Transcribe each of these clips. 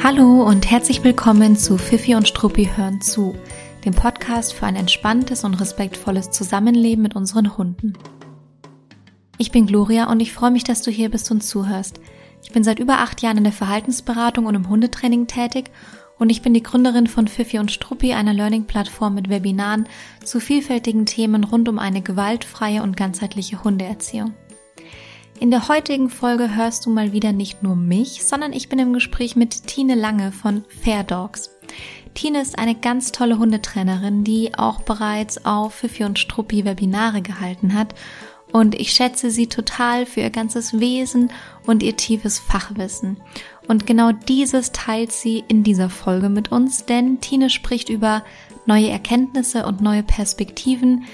Hallo und herzlich willkommen zu Fifi und Struppi hören zu, dem Podcast für ein entspanntes und respektvolles Zusammenleben mit unseren Hunden. Ich bin Gloria und ich freue mich, dass du hier bist und zuhörst. Ich bin seit über acht Jahren in der Verhaltensberatung und im Hundetraining tätig und ich bin die Gründerin von Fifi und Struppi, einer Learning-Plattform mit Webinaren zu vielfältigen Themen rund um eine gewaltfreie und ganzheitliche Hundeerziehung. In der heutigen Folge hörst du mal wieder nicht nur mich, sondern ich bin im Gespräch mit Tine Lange von Fair Dogs. Tine ist eine ganz tolle Hundetrainerin, die auch bereits auf Fifi und Struppi Webinare gehalten hat und ich schätze sie total für ihr ganzes Wesen und ihr tiefes Fachwissen. Und genau dieses teilt sie in dieser Folge mit uns, denn Tine spricht über neue Erkenntnisse und neue Perspektiven,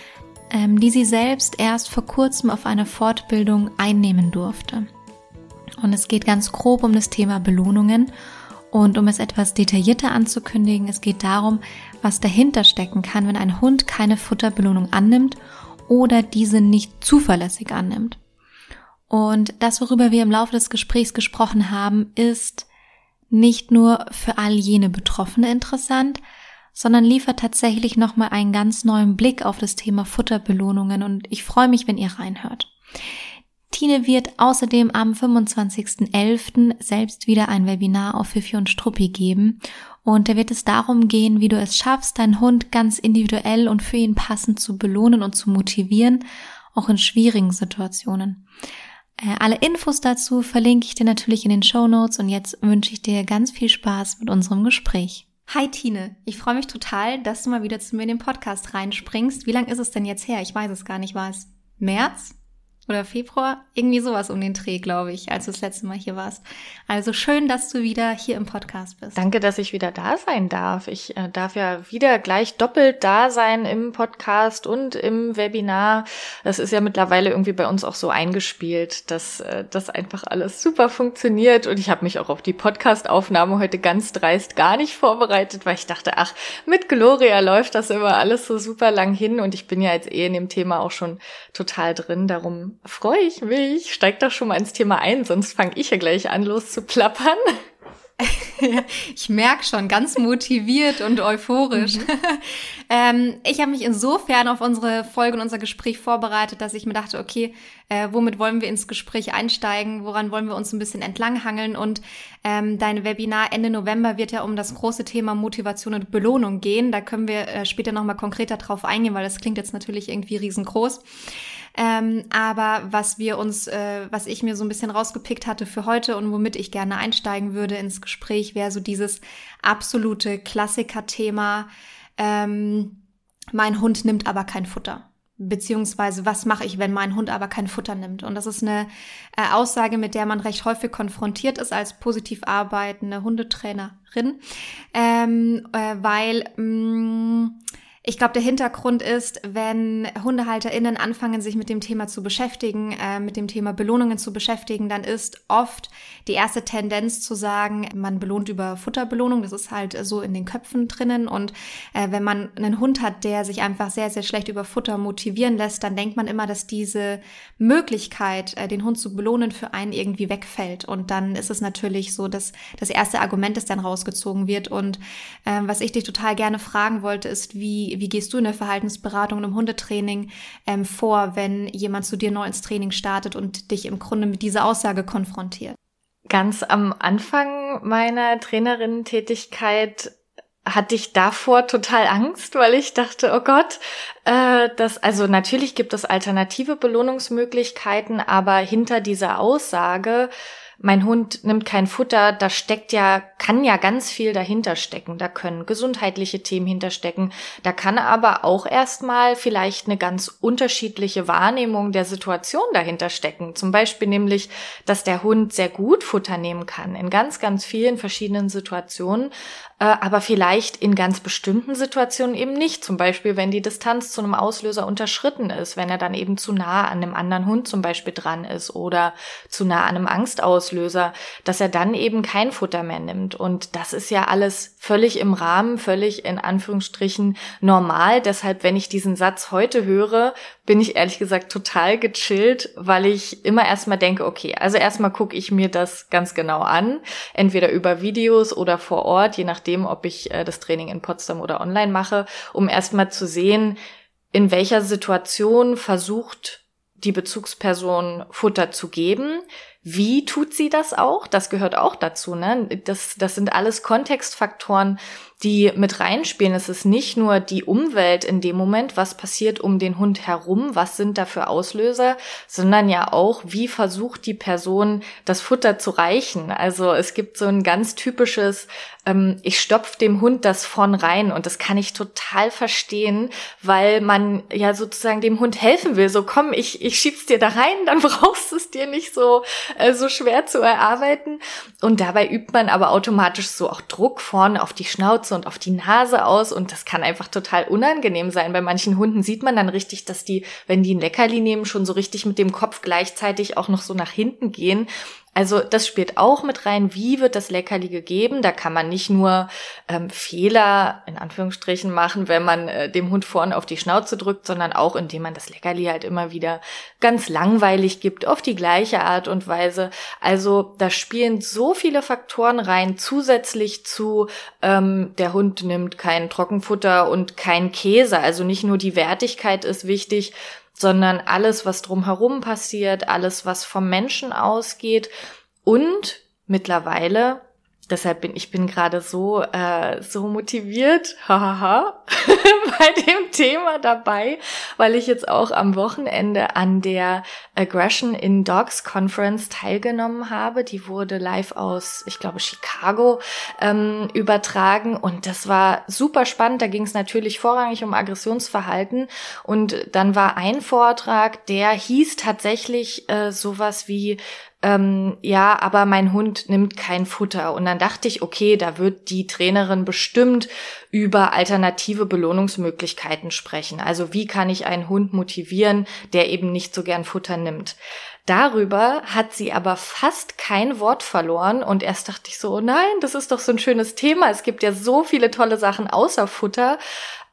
die sie selbst erst vor kurzem auf einer Fortbildung einnehmen durfte. Und es geht ganz grob um das Thema Belohnungen und um es etwas detaillierter anzukündigen, es geht darum, was dahinter stecken kann, wenn ein Hund keine Futterbelohnung annimmt oder diese nicht zuverlässig annimmt. Und das, worüber wir im Laufe des Gesprächs gesprochen haben, ist nicht nur für all jene Betroffene interessant, sondern liefert tatsächlich nochmal einen ganz neuen Blick auf das Thema Futterbelohnungen und ich freue mich, wenn ihr reinhört. Tine wird außerdem am 25.11. selbst wieder ein Webinar auf Fifi und Struppi geben und da wird es darum gehen, wie du es schaffst, deinen Hund ganz individuell und für ihn passend zu belohnen und zu motivieren, auch in schwierigen Situationen. Äh, alle Infos dazu verlinke ich dir natürlich in den Show Notes und jetzt wünsche ich dir ganz viel Spaß mit unserem Gespräch. Hi Tine, ich freue mich total, dass du mal wieder zu mir in den Podcast reinspringst. Wie lange ist es denn jetzt her? Ich weiß es gar nicht, war es März? Oder Februar, irgendwie sowas um den Dreh, glaube ich, als du das letzte Mal hier warst. Also schön, dass du wieder hier im Podcast bist. Danke, dass ich wieder da sein darf. Ich äh, darf ja wieder gleich doppelt da sein im Podcast und im Webinar. Das ist ja mittlerweile irgendwie bei uns auch so eingespielt, dass äh, das einfach alles super funktioniert. Und ich habe mich auch auf die Podcast-Aufnahme heute ganz dreist gar nicht vorbereitet, weil ich dachte, ach, mit Gloria läuft das immer alles so super lang hin. Und ich bin ja jetzt eh in dem Thema auch schon total drin. Darum freue ich mich. Steig doch schon mal ins Thema ein, sonst fange ich ja gleich an, loszuplappern. ich merke schon, ganz motiviert und euphorisch. Mhm. ähm, ich habe mich insofern auf unsere Folge und unser Gespräch vorbereitet, dass ich mir dachte, okay, äh, womit wollen wir ins Gespräch einsteigen? Woran wollen wir uns ein bisschen entlanghangeln? Und ähm, dein Webinar Ende November wird ja um das große Thema Motivation und Belohnung gehen. Da können wir äh, später nochmal konkreter drauf eingehen, weil das klingt jetzt natürlich irgendwie riesengroß. Ähm, aber was wir uns, äh, was ich mir so ein bisschen rausgepickt hatte für heute und womit ich gerne einsteigen würde ins Gespräch, wäre so dieses absolute Klassiker-Thema. Ähm, mein Hund nimmt aber kein Futter. Beziehungsweise, was mache ich, wenn mein Hund aber kein Futter nimmt? Und das ist eine äh, Aussage, mit der man recht häufig konfrontiert ist als positiv arbeitende Hundetrainerin, ähm, äh, weil mh, mm, ich glaube, der Hintergrund ist, wenn HundehalterInnen anfangen, sich mit dem Thema zu beschäftigen, äh, mit dem Thema Belohnungen zu beschäftigen, dann ist oft die erste Tendenz zu sagen, man belohnt über Futterbelohnung. Das ist halt so in den Köpfen drinnen. Und äh, wenn man einen Hund hat, der sich einfach sehr, sehr schlecht über Futter motivieren lässt, dann denkt man immer, dass diese Möglichkeit, äh, den Hund zu belohnen, für einen irgendwie wegfällt. Und dann ist es natürlich so, dass das erste Argument, das dann rausgezogen wird. Und äh, was ich dich total gerne fragen wollte, ist, wie wie, gehst du in der Verhaltensberatung und im Hundetraining ähm, vor, wenn jemand zu dir neu ins Training startet und dich im Grunde mit dieser Aussage konfrontiert? Ganz am Anfang meiner Trainerinnen-Tätigkeit hatte ich davor total Angst, weil ich dachte, oh Gott, äh, das, also natürlich gibt es alternative Belohnungsmöglichkeiten, aber hinter dieser Aussage mein Hund nimmt kein Futter, da steckt ja, kann ja ganz viel dahinter stecken. Da können gesundheitliche Themen hinterstecken. Da kann aber auch erstmal vielleicht eine ganz unterschiedliche Wahrnehmung der Situation dahinter stecken. Zum Beispiel nämlich, dass der Hund sehr gut Futter nehmen kann in ganz, ganz vielen verschiedenen Situationen, äh, aber vielleicht in ganz bestimmten Situationen eben nicht. Zum Beispiel, wenn die Distanz zu einem Auslöser unterschritten ist, wenn er dann eben zu nah an einem anderen Hund zum Beispiel dran ist oder zu nah an einem Angstaus Auslöser, dass er dann eben kein Futter mehr nimmt. Und das ist ja alles völlig im Rahmen, völlig in Anführungsstrichen normal. Deshalb, wenn ich diesen Satz heute höre, bin ich ehrlich gesagt total gechillt, weil ich immer erstmal denke, okay, also erstmal gucke ich mir das ganz genau an, entweder über Videos oder vor Ort, je nachdem, ob ich äh, das Training in Potsdam oder online mache, um erstmal zu sehen, in welcher Situation versucht die Bezugsperson Futter zu geben. Wie tut sie das auch? Das gehört auch dazu. Ne? Das, das sind alles Kontextfaktoren, die mit reinspielen. Es ist nicht nur die Umwelt in dem Moment, was passiert um den Hund herum, was sind da für Auslöser, sondern ja auch, wie versucht die Person, das Futter zu reichen. Also es gibt so ein ganz typisches, ähm, ich stopf dem Hund das vorn rein und das kann ich total verstehen, weil man ja sozusagen dem Hund helfen will. So komm, ich, ich schieb's dir da rein, dann brauchst du es dir nicht so, äh, so schwer zu erarbeiten. Und dabei übt man aber automatisch so auch Druck vorne auf die Schnauze und auf die Nase aus und das kann einfach total unangenehm sein. Bei manchen Hunden sieht man dann richtig, dass die, wenn die ein Leckerli nehmen, schon so richtig mit dem Kopf gleichzeitig auch noch so nach hinten gehen also das spielt auch mit rein, wie wird das Leckerli gegeben. Da kann man nicht nur ähm, Fehler in Anführungsstrichen machen, wenn man äh, dem Hund vorne auf die Schnauze drückt, sondern auch indem man das Leckerli halt immer wieder ganz langweilig gibt, auf die gleiche Art und Weise. Also da spielen so viele Faktoren rein, zusätzlich zu ähm, der Hund nimmt kein Trockenfutter und kein Käse. Also nicht nur die Wertigkeit ist wichtig, sondern alles, was drumherum passiert, alles, was vom Menschen ausgeht. Und mittlerweile Deshalb bin ich bin gerade so äh, so motiviert, hahaha, bei dem Thema dabei, weil ich jetzt auch am Wochenende an der Aggression in Dogs Conference teilgenommen habe. Die wurde live aus, ich glaube, Chicago ähm, übertragen und das war super spannend. Da ging es natürlich vorrangig um Aggressionsverhalten und dann war ein Vortrag, der hieß tatsächlich äh, sowas wie ähm, ja, aber mein Hund nimmt kein Futter. Und dann dachte ich, okay, da wird die Trainerin bestimmt über alternative Belohnungsmöglichkeiten sprechen. Also wie kann ich einen Hund motivieren, der eben nicht so gern Futter nimmt. Darüber hat sie aber fast kein Wort verloren und erst dachte ich so, oh nein, das ist doch so ein schönes Thema. Es gibt ja so viele tolle Sachen außer Futter.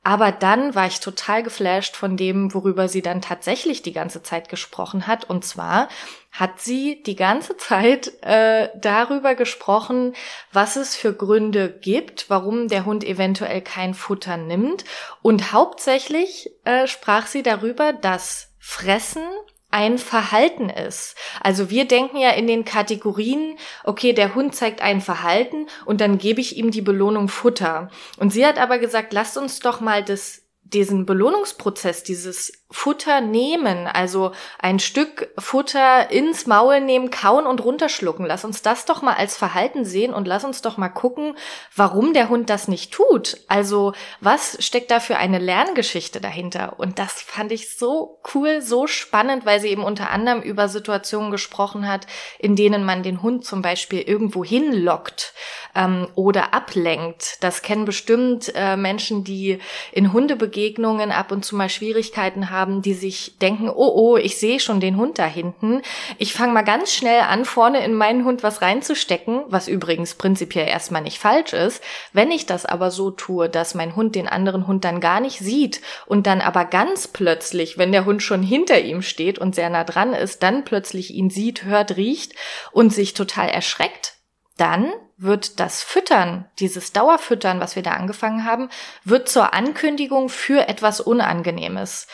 Aber dann war ich total geflasht von dem, worüber sie dann tatsächlich die ganze Zeit gesprochen hat. Und zwar hat sie die ganze Zeit äh, darüber gesprochen, was es für Gründe gibt, warum der Hund eventuell kein Futter nimmt. Und hauptsächlich äh, sprach sie darüber, dass Fressen ein Verhalten ist. Also wir denken ja in den Kategorien, okay, der Hund zeigt ein Verhalten und dann gebe ich ihm die Belohnung Futter. Und sie hat aber gesagt, lasst uns doch mal das diesen Belohnungsprozess, dieses Futter nehmen, also ein Stück Futter ins Maul nehmen, kauen und runterschlucken. Lass uns das doch mal als Verhalten sehen und lass uns doch mal gucken, warum der Hund das nicht tut. Also was steckt da für eine Lerngeschichte dahinter? Und das fand ich so cool, so spannend, weil sie eben unter anderem über Situationen gesprochen hat, in denen man den Hund zum Beispiel irgendwo hinlockt ähm, oder ablenkt. Das kennen bestimmt äh, Menschen, die in Hundebegegnungen ab und zu mal Schwierigkeiten haben, die sich denken, oh oh, ich sehe schon den Hund da hinten. Ich fange mal ganz schnell an, vorne in meinen Hund was reinzustecken, was übrigens prinzipiell erstmal nicht falsch ist. Wenn ich das aber so tue, dass mein Hund den anderen Hund dann gar nicht sieht und dann aber ganz plötzlich, wenn der Hund schon hinter ihm steht und sehr nah dran ist, dann plötzlich ihn sieht, hört, riecht und sich total erschreckt, dann wird das Füttern, dieses Dauerfüttern, was wir da angefangen haben, wird zur Ankündigung für etwas Unangenehmes.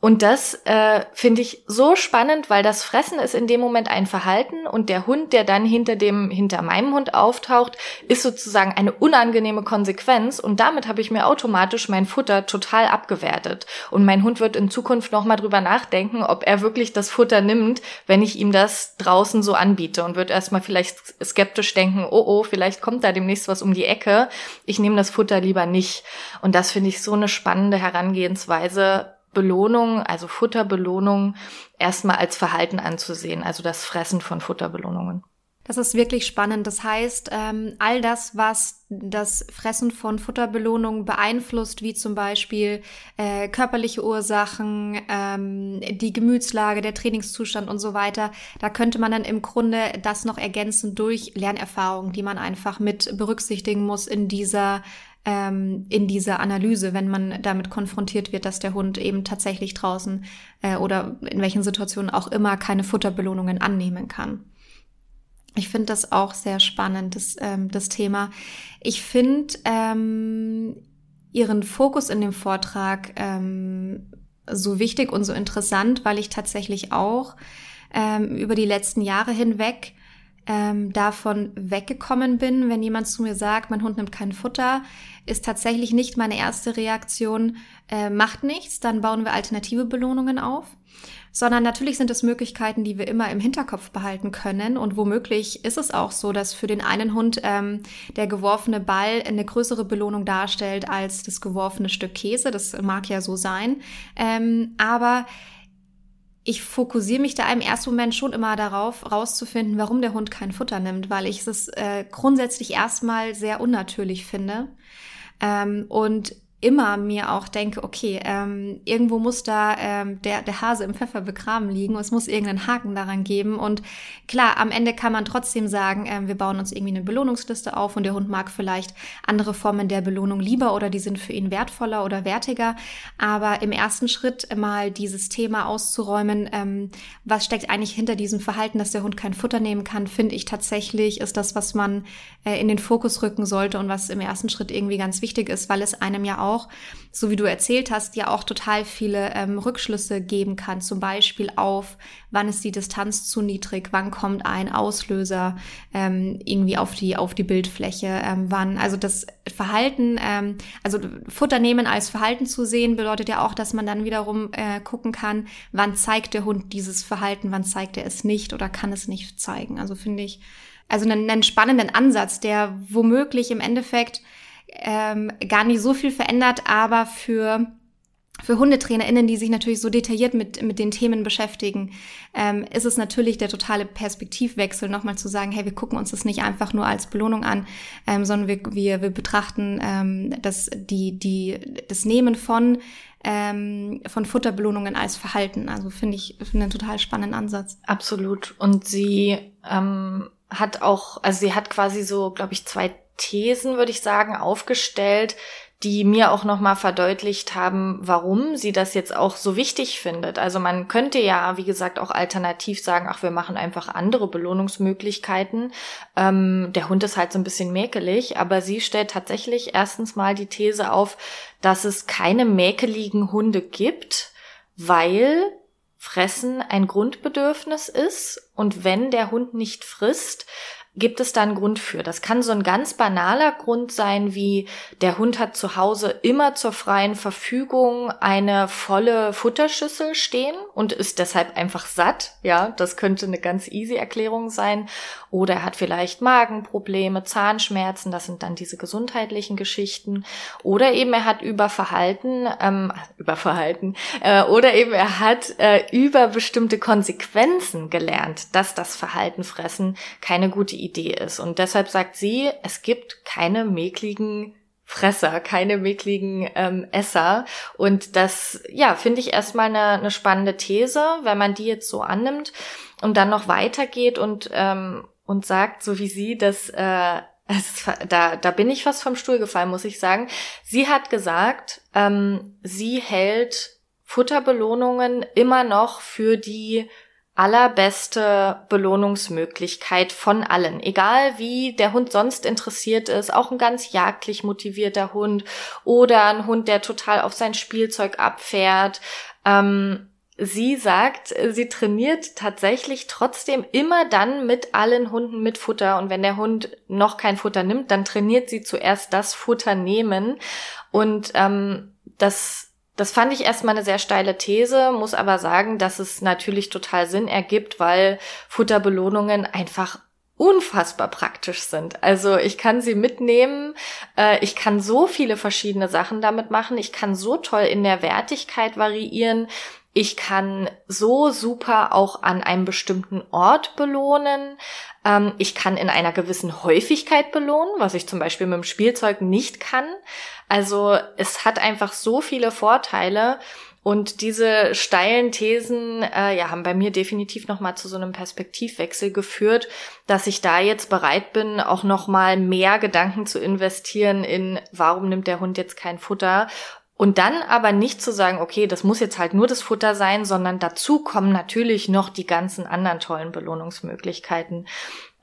Und das äh, finde ich so spannend, weil das Fressen ist in dem Moment ein Verhalten und der Hund, der dann hinter dem, hinter meinem Hund auftaucht, ist sozusagen eine unangenehme Konsequenz und damit habe ich mir automatisch mein Futter total abgewertet. Und mein Hund wird in Zukunft nochmal drüber nachdenken, ob er wirklich das Futter nimmt, wenn ich ihm das draußen so anbiete und wird erstmal vielleicht skeptisch denken, oh oh, vielleicht kommt da demnächst was um die Ecke. Ich nehme das Futter lieber nicht. Und das finde ich so eine spannende Herangehensweise, Belohnung, also Futterbelohnung, erstmal als Verhalten anzusehen, also das Fressen von Futterbelohnungen. Das ist wirklich spannend. Das heißt, ähm, all das, was das Fressen von Futterbelohnungen beeinflusst, wie zum Beispiel äh, körperliche Ursachen, ähm, die Gemütslage, der Trainingszustand und so weiter, da könnte man dann im Grunde das noch ergänzen durch Lernerfahrungen, die man einfach mit berücksichtigen muss in dieser ähm, in dieser Analyse, wenn man damit konfrontiert wird, dass der Hund eben tatsächlich draußen äh, oder in welchen Situationen auch immer keine Futterbelohnungen annehmen kann. Ich finde das auch sehr spannend, das, ähm, das Thema. Ich finde ähm, Ihren Fokus in dem Vortrag ähm, so wichtig und so interessant, weil ich tatsächlich auch ähm, über die letzten Jahre hinweg ähm, davon weggekommen bin, wenn jemand zu mir sagt, mein Hund nimmt kein Futter, ist tatsächlich nicht meine erste Reaktion, äh, macht nichts, dann bauen wir alternative Belohnungen auf, sondern natürlich sind es Möglichkeiten, die wir immer im Hinterkopf behalten können. Und womöglich ist es auch so, dass für den einen Hund ähm, der geworfene Ball eine größere Belohnung darstellt als das geworfene Stück Käse, das mag ja so sein, ähm, aber ich fokussiere mich da im ersten Moment schon immer darauf, rauszufinden, warum der Hund kein Futter nimmt, weil ich es äh, grundsätzlich erstmal sehr unnatürlich finde. Ähm, und immer mir auch denke, okay, ähm, irgendwo muss da ähm, der, der Hase im Pfeffer begraben liegen es muss irgendeinen Haken daran geben. Und klar, am Ende kann man trotzdem sagen, ähm, wir bauen uns irgendwie eine Belohnungsliste auf und der Hund mag vielleicht andere Formen der Belohnung lieber oder die sind für ihn wertvoller oder wertiger. Aber im ersten Schritt mal dieses Thema auszuräumen, ähm, was steckt eigentlich hinter diesem Verhalten, dass der Hund kein Futter nehmen kann, finde ich tatsächlich, ist das, was man äh, in den Fokus rücken sollte und was im ersten Schritt irgendwie ganz wichtig ist, weil es einem ja auch auch, so wie du erzählt hast, ja auch total viele ähm, Rückschlüsse geben kann. Zum Beispiel auf, wann ist die Distanz zu niedrig, wann kommt ein Auslöser ähm, irgendwie auf die, auf die Bildfläche, ähm, wann, also das Verhalten, ähm, also Futter nehmen als Verhalten zu sehen, bedeutet ja auch, dass man dann wiederum äh, gucken kann, wann zeigt der Hund dieses Verhalten, wann zeigt er es nicht oder kann es nicht zeigen. Also finde ich, also einen, einen spannenden Ansatz, der womöglich im Endeffekt ähm, gar nicht so viel verändert, aber für für HundetrainerInnen, die sich natürlich so detailliert mit, mit den Themen beschäftigen, ähm, ist es natürlich der totale Perspektivwechsel, nochmal zu sagen, hey, wir gucken uns das nicht einfach nur als Belohnung an, ähm, sondern wir, wir, wir betrachten ähm, das, die, die, das Nehmen von, ähm, von Futterbelohnungen als Verhalten. Also finde ich find einen total spannenden Ansatz. Absolut. Und sie ähm, hat auch, also sie hat quasi so, glaube ich, zwei Thesen, würde ich sagen, aufgestellt, die mir auch nochmal verdeutlicht haben, warum sie das jetzt auch so wichtig findet. Also man könnte ja, wie gesagt, auch alternativ sagen, ach, wir machen einfach andere Belohnungsmöglichkeiten. Ähm, der Hund ist halt so ein bisschen mäkelig, aber sie stellt tatsächlich erstens mal die These auf, dass es keine mäkeligen Hunde gibt, weil Fressen ein Grundbedürfnis ist und wenn der Hund nicht frisst, gibt es da einen Grund für. Das kann so ein ganz banaler Grund sein, wie der Hund hat zu Hause immer zur freien Verfügung eine volle Futterschüssel stehen und ist deshalb einfach satt. Ja, das könnte eine ganz easy Erklärung sein. Oder er hat vielleicht Magenprobleme, Zahnschmerzen, das sind dann diese gesundheitlichen Geschichten. Oder eben er hat Überverhalten, ähm, Überverhalten, äh, oder eben er hat äh, über bestimmte Konsequenzen gelernt, dass das Verhalten fressen keine gute Idee ist. Und deshalb sagt sie, es gibt keine mäkligen Fresser, keine mickligen ähm, Esser. Und das, ja, finde ich erstmal eine, eine spannende These, wenn man die jetzt so annimmt und dann noch weitergeht und, ähm, und sagt, so wie sie, dass äh, es, da, da bin ich fast vom Stuhl gefallen, muss ich sagen. Sie hat gesagt, ähm, sie hält Futterbelohnungen immer noch für die allerbeste Belohnungsmöglichkeit von allen. Egal wie der Hund sonst interessiert ist, auch ein ganz jagdlich motivierter Hund oder ein Hund, der total auf sein Spielzeug abfährt. Ähm, sie sagt, sie trainiert tatsächlich trotzdem immer dann mit allen Hunden mit Futter. Und wenn der Hund noch kein Futter nimmt, dann trainiert sie zuerst das Futter nehmen. Und ähm, das das fand ich erstmal eine sehr steile These, muss aber sagen, dass es natürlich total Sinn ergibt, weil Futterbelohnungen einfach unfassbar praktisch sind. Also ich kann sie mitnehmen, äh, ich kann so viele verschiedene Sachen damit machen, ich kann so toll in der Wertigkeit variieren, Ich kann so super auch an einem bestimmten Ort belohnen. Ähm, ich kann in einer gewissen Häufigkeit belohnen, was ich zum Beispiel mit dem Spielzeug nicht kann. Also es hat einfach so viele Vorteile. Und diese steilen Thesen äh, ja, haben bei mir definitiv nochmal zu so einem Perspektivwechsel geführt, dass ich da jetzt bereit bin, auch nochmal mehr Gedanken zu investieren in, warum nimmt der Hund jetzt kein Futter und dann aber nicht zu sagen, okay, das muss jetzt halt nur das Futter sein, sondern dazu kommen natürlich noch die ganzen anderen tollen Belohnungsmöglichkeiten.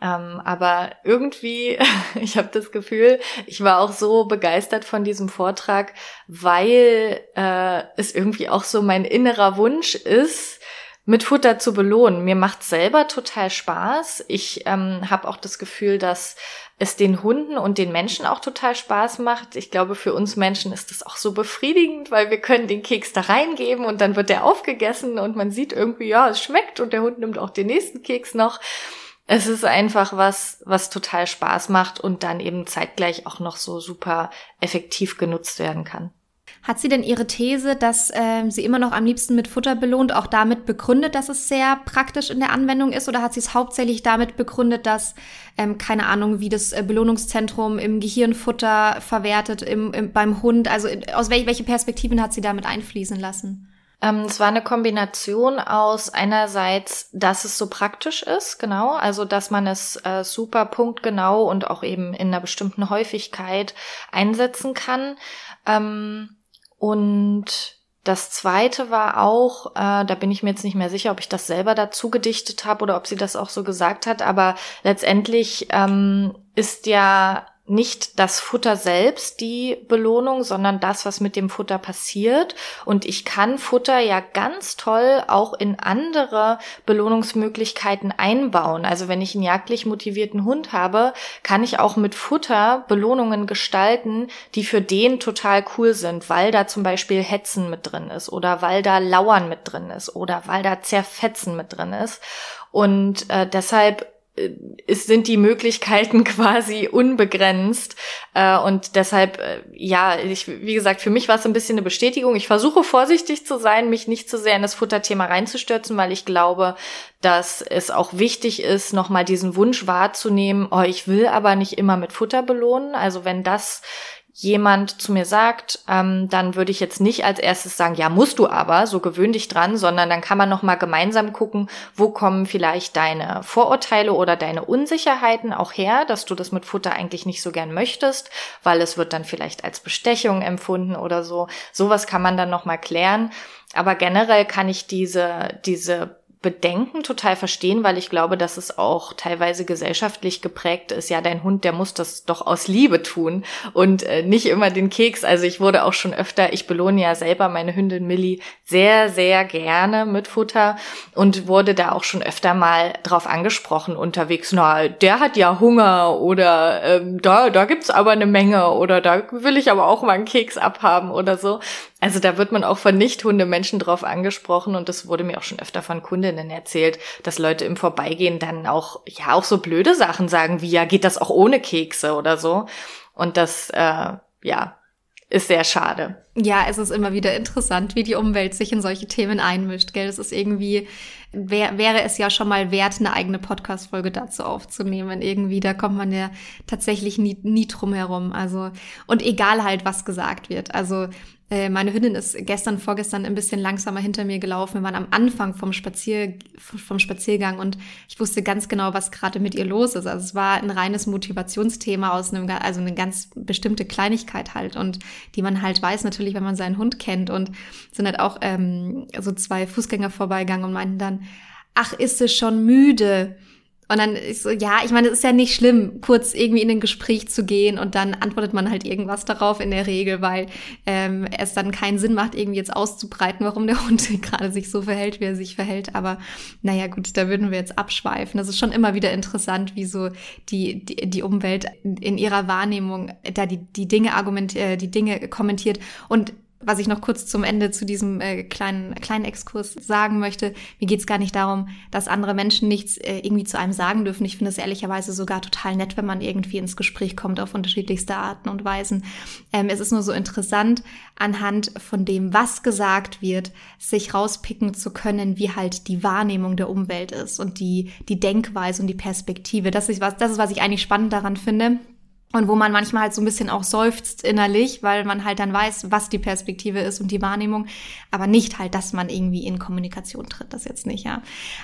Ähm, aber irgendwie, ich habe das Gefühl, ich war auch so begeistert von diesem Vortrag, weil äh, es irgendwie auch so mein innerer Wunsch ist, mit Futter zu belohnen. Mir macht selber total Spaß. Ich ähm, habe auch das Gefühl, dass es den Hunden und den Menschen auch total Spaß macht. Ich glaube, für uns Menschen ist das auch so befriedigend, weil wir können den Keks da reingeben und dann wird der aufgegessen und man sieht irgendwie, ja, es schmeckt und der Hund nimmt auch den nächsten Keks noch. Es ist einfach was, was total Spaß macht und dann eben zeitgleich auch noch so super effektiv genutzt werden kann. Hat sie denn ihre These, dass ähm, sie immer noch am liebsten mit Futter belohnt, auch damit begründet, dass es sehr praktisch in der Anwendung ist? Oder hat sie es hauptsächlich damit begründet, dass, ähm, keine Ahnung, wie das äh, Belohnungszentrum im Gehirnfutter verwertet im, im, beim Hund? Also aus wel welche Perspektiven hat sie damit einfließen lassen? Ähm, es war eine Kombination aus einerseits, dass es so praktisch ist, genau, also dass man es äh, super punktgenau und auch eben in einer bestimmten Häufigkeit einsetzen kann. Ähm, und das zweite war auch, äh, da bin ich mir jetzt nicht mehr sicher, ob ich das selber dazu gedichtet habe oder ob sie das auch so gesagt hat, aber letztendlich ähm, ist ja nicht das Futter selbst die Belohnung, sondern das, was mit dem Futter passiert. Und ich kann Futter ja ganz toll auch in andere Belohnungsmöglichkeiten einbauen. Also wenn ich einen jagdlich motivierten Hund habe, kann ich auch mit Futter Belohnungen gestalten, die für den total cool sind, weil da zum Beispiel Hetzen mit drin ist oder weil da Lauern mit drin ist oder weil da Zerfetzen mit drin ist. Und äh, deshalb es sind die Möglichkeiten quasi unbegrenzt. Äh, und deshalb, äh, ja, ich, wie gesagt, für mich war es ein bisschen eine Bestätigung. Ich versuche vorsichtig zu sein, mich nicht zu sehr in das Futterthema reinzustürzen, weil ich glaube, dass es auch wichtig ist, nochmal diesen Wunsch wahrzunehmen, oh, ich will aber nicht immer mit Futter belohnen. Also wenn das jemand zu mir sagt, ähm, dann würde ich jetzt nicht als erstes sagen, ja, musst du aber, so gewöhn dich dran, sondern dann kann man noch mal gemeinsam gucken, wo kommen vielleicht deine Vorurteile oder deine Unsicherheiten auch her, dass du das mit Futter eigentlich nicht so gern möchtest, weil es wird dann vielleicht als Bestechung empfunden oder so. Sowas kann man dann noch mal klären. Aber generell kann ich diese, diese Bedenken total verstehen, weil ich glaube, dass es auch teilweise gesellschaftlich geprägt ist. Ja, dein Hund, der muss das doch aus Liebe tun und äh, nicht immer den Keks. Also ich wurde auch schon öfter, ich belohne ja selber meine Hündin Millie sehr, sehr gerne mit Futter und wurde da auch schon öfter mal drauf angesprochen unterwegs. Na, der hat ja Hunger oder ähm, da, da gibt's aber eine Menge oder da will ich aber auch mal einen Keks abhaben oder so. Also da wird man auch von Nicht-Hunde-Menschen drauf angesprochen und das wurde mir auch schon öfter von Kundinnen erzählt, dass Leute im Vorbeigehen dann auch, ja, auch so blöde Sachen sagen wie, ja, geht das auch ohne Kekse oder so. Und das, äh, ja, ist sehr schade. Ja, es ist immer wieder interessant, wie die Umwelt sich in solche Themen einmischt, gell? Es ist irgendwie, wär, wäre es ja schon mal wert, eine eigene Podcast-Folge dazu aufzunehmen. Irgendwie, da kommt man ja tatsächlich nie, nie drum herum. Also, und egal halt, was gesagt wird. Also, meine Hündin ist gestern, vorgestern ein bisschen langsamer hinter mir gelaufen. Wir waren am Anfang vom, Spazier, vom Spaziergang und ich wusste ganz genau, was gerade mit ihr los ist. Also es war ein reines Motivationsthema aus einem, also eine ganz bestimmte Kleinigkeit halt und die man halt weiß natürlich, wenn man seinen Hund kennt und sind halt auch ähm, so zwei Fußgänger vorbeigegangen und meinten dann, ach, ist es schon müde? Und dann ist so, ja, ich meine, es ist ja nicht schlimm, kurz irgendwie in ein Gespräch zu gehen und dann antwortet man halt irgendwas darauf in der Regel, weil ähm, es dann keinen Sinn macht, irgendwie jetzt auszubreiten, warum der Hund gerade sich so verhält, wie er sich verhält. Aber naja, gut, da würden wir jetzt abschweifen. Das ist schon immer wieder interessant, wie so die, die, die Umwelt in ihrer Wahrnehmung da die, die Dinge argumentiert, äh, die Dinge kommentiert. Und was ich noch kurz zum Ende zu diesem äh, kleinen, kleinen Exkurs sagen möchte, mir geht's gar nicht darum, dass andere Menschen nichts äh, irgendwie zu einem sagen dürfen. Ich finde es ehrlicherweise sogar total nett, wenn man irgendwie ins Gespräch kommt auf unterschiedlichste Arten und Weisen. Ähm, es ist nur so interessant, anhand von dem, was gesagt wird, sich rauspicken zu können, wie halt die Wahrnehmung der Umwelt ist und die, die Denkweise und die Perspektive. Das ist was, das ist, was ich eigentlich spannend daran finde und wo man manchmal halt so ein bisschen auch seufzt innerlich, weil man halt dann weiß, was die Perspektive ist und die Wahrnehmung, aber nicht halt, dass man irgendwie in Kommunikation tritt, das jetzt nicht, ja.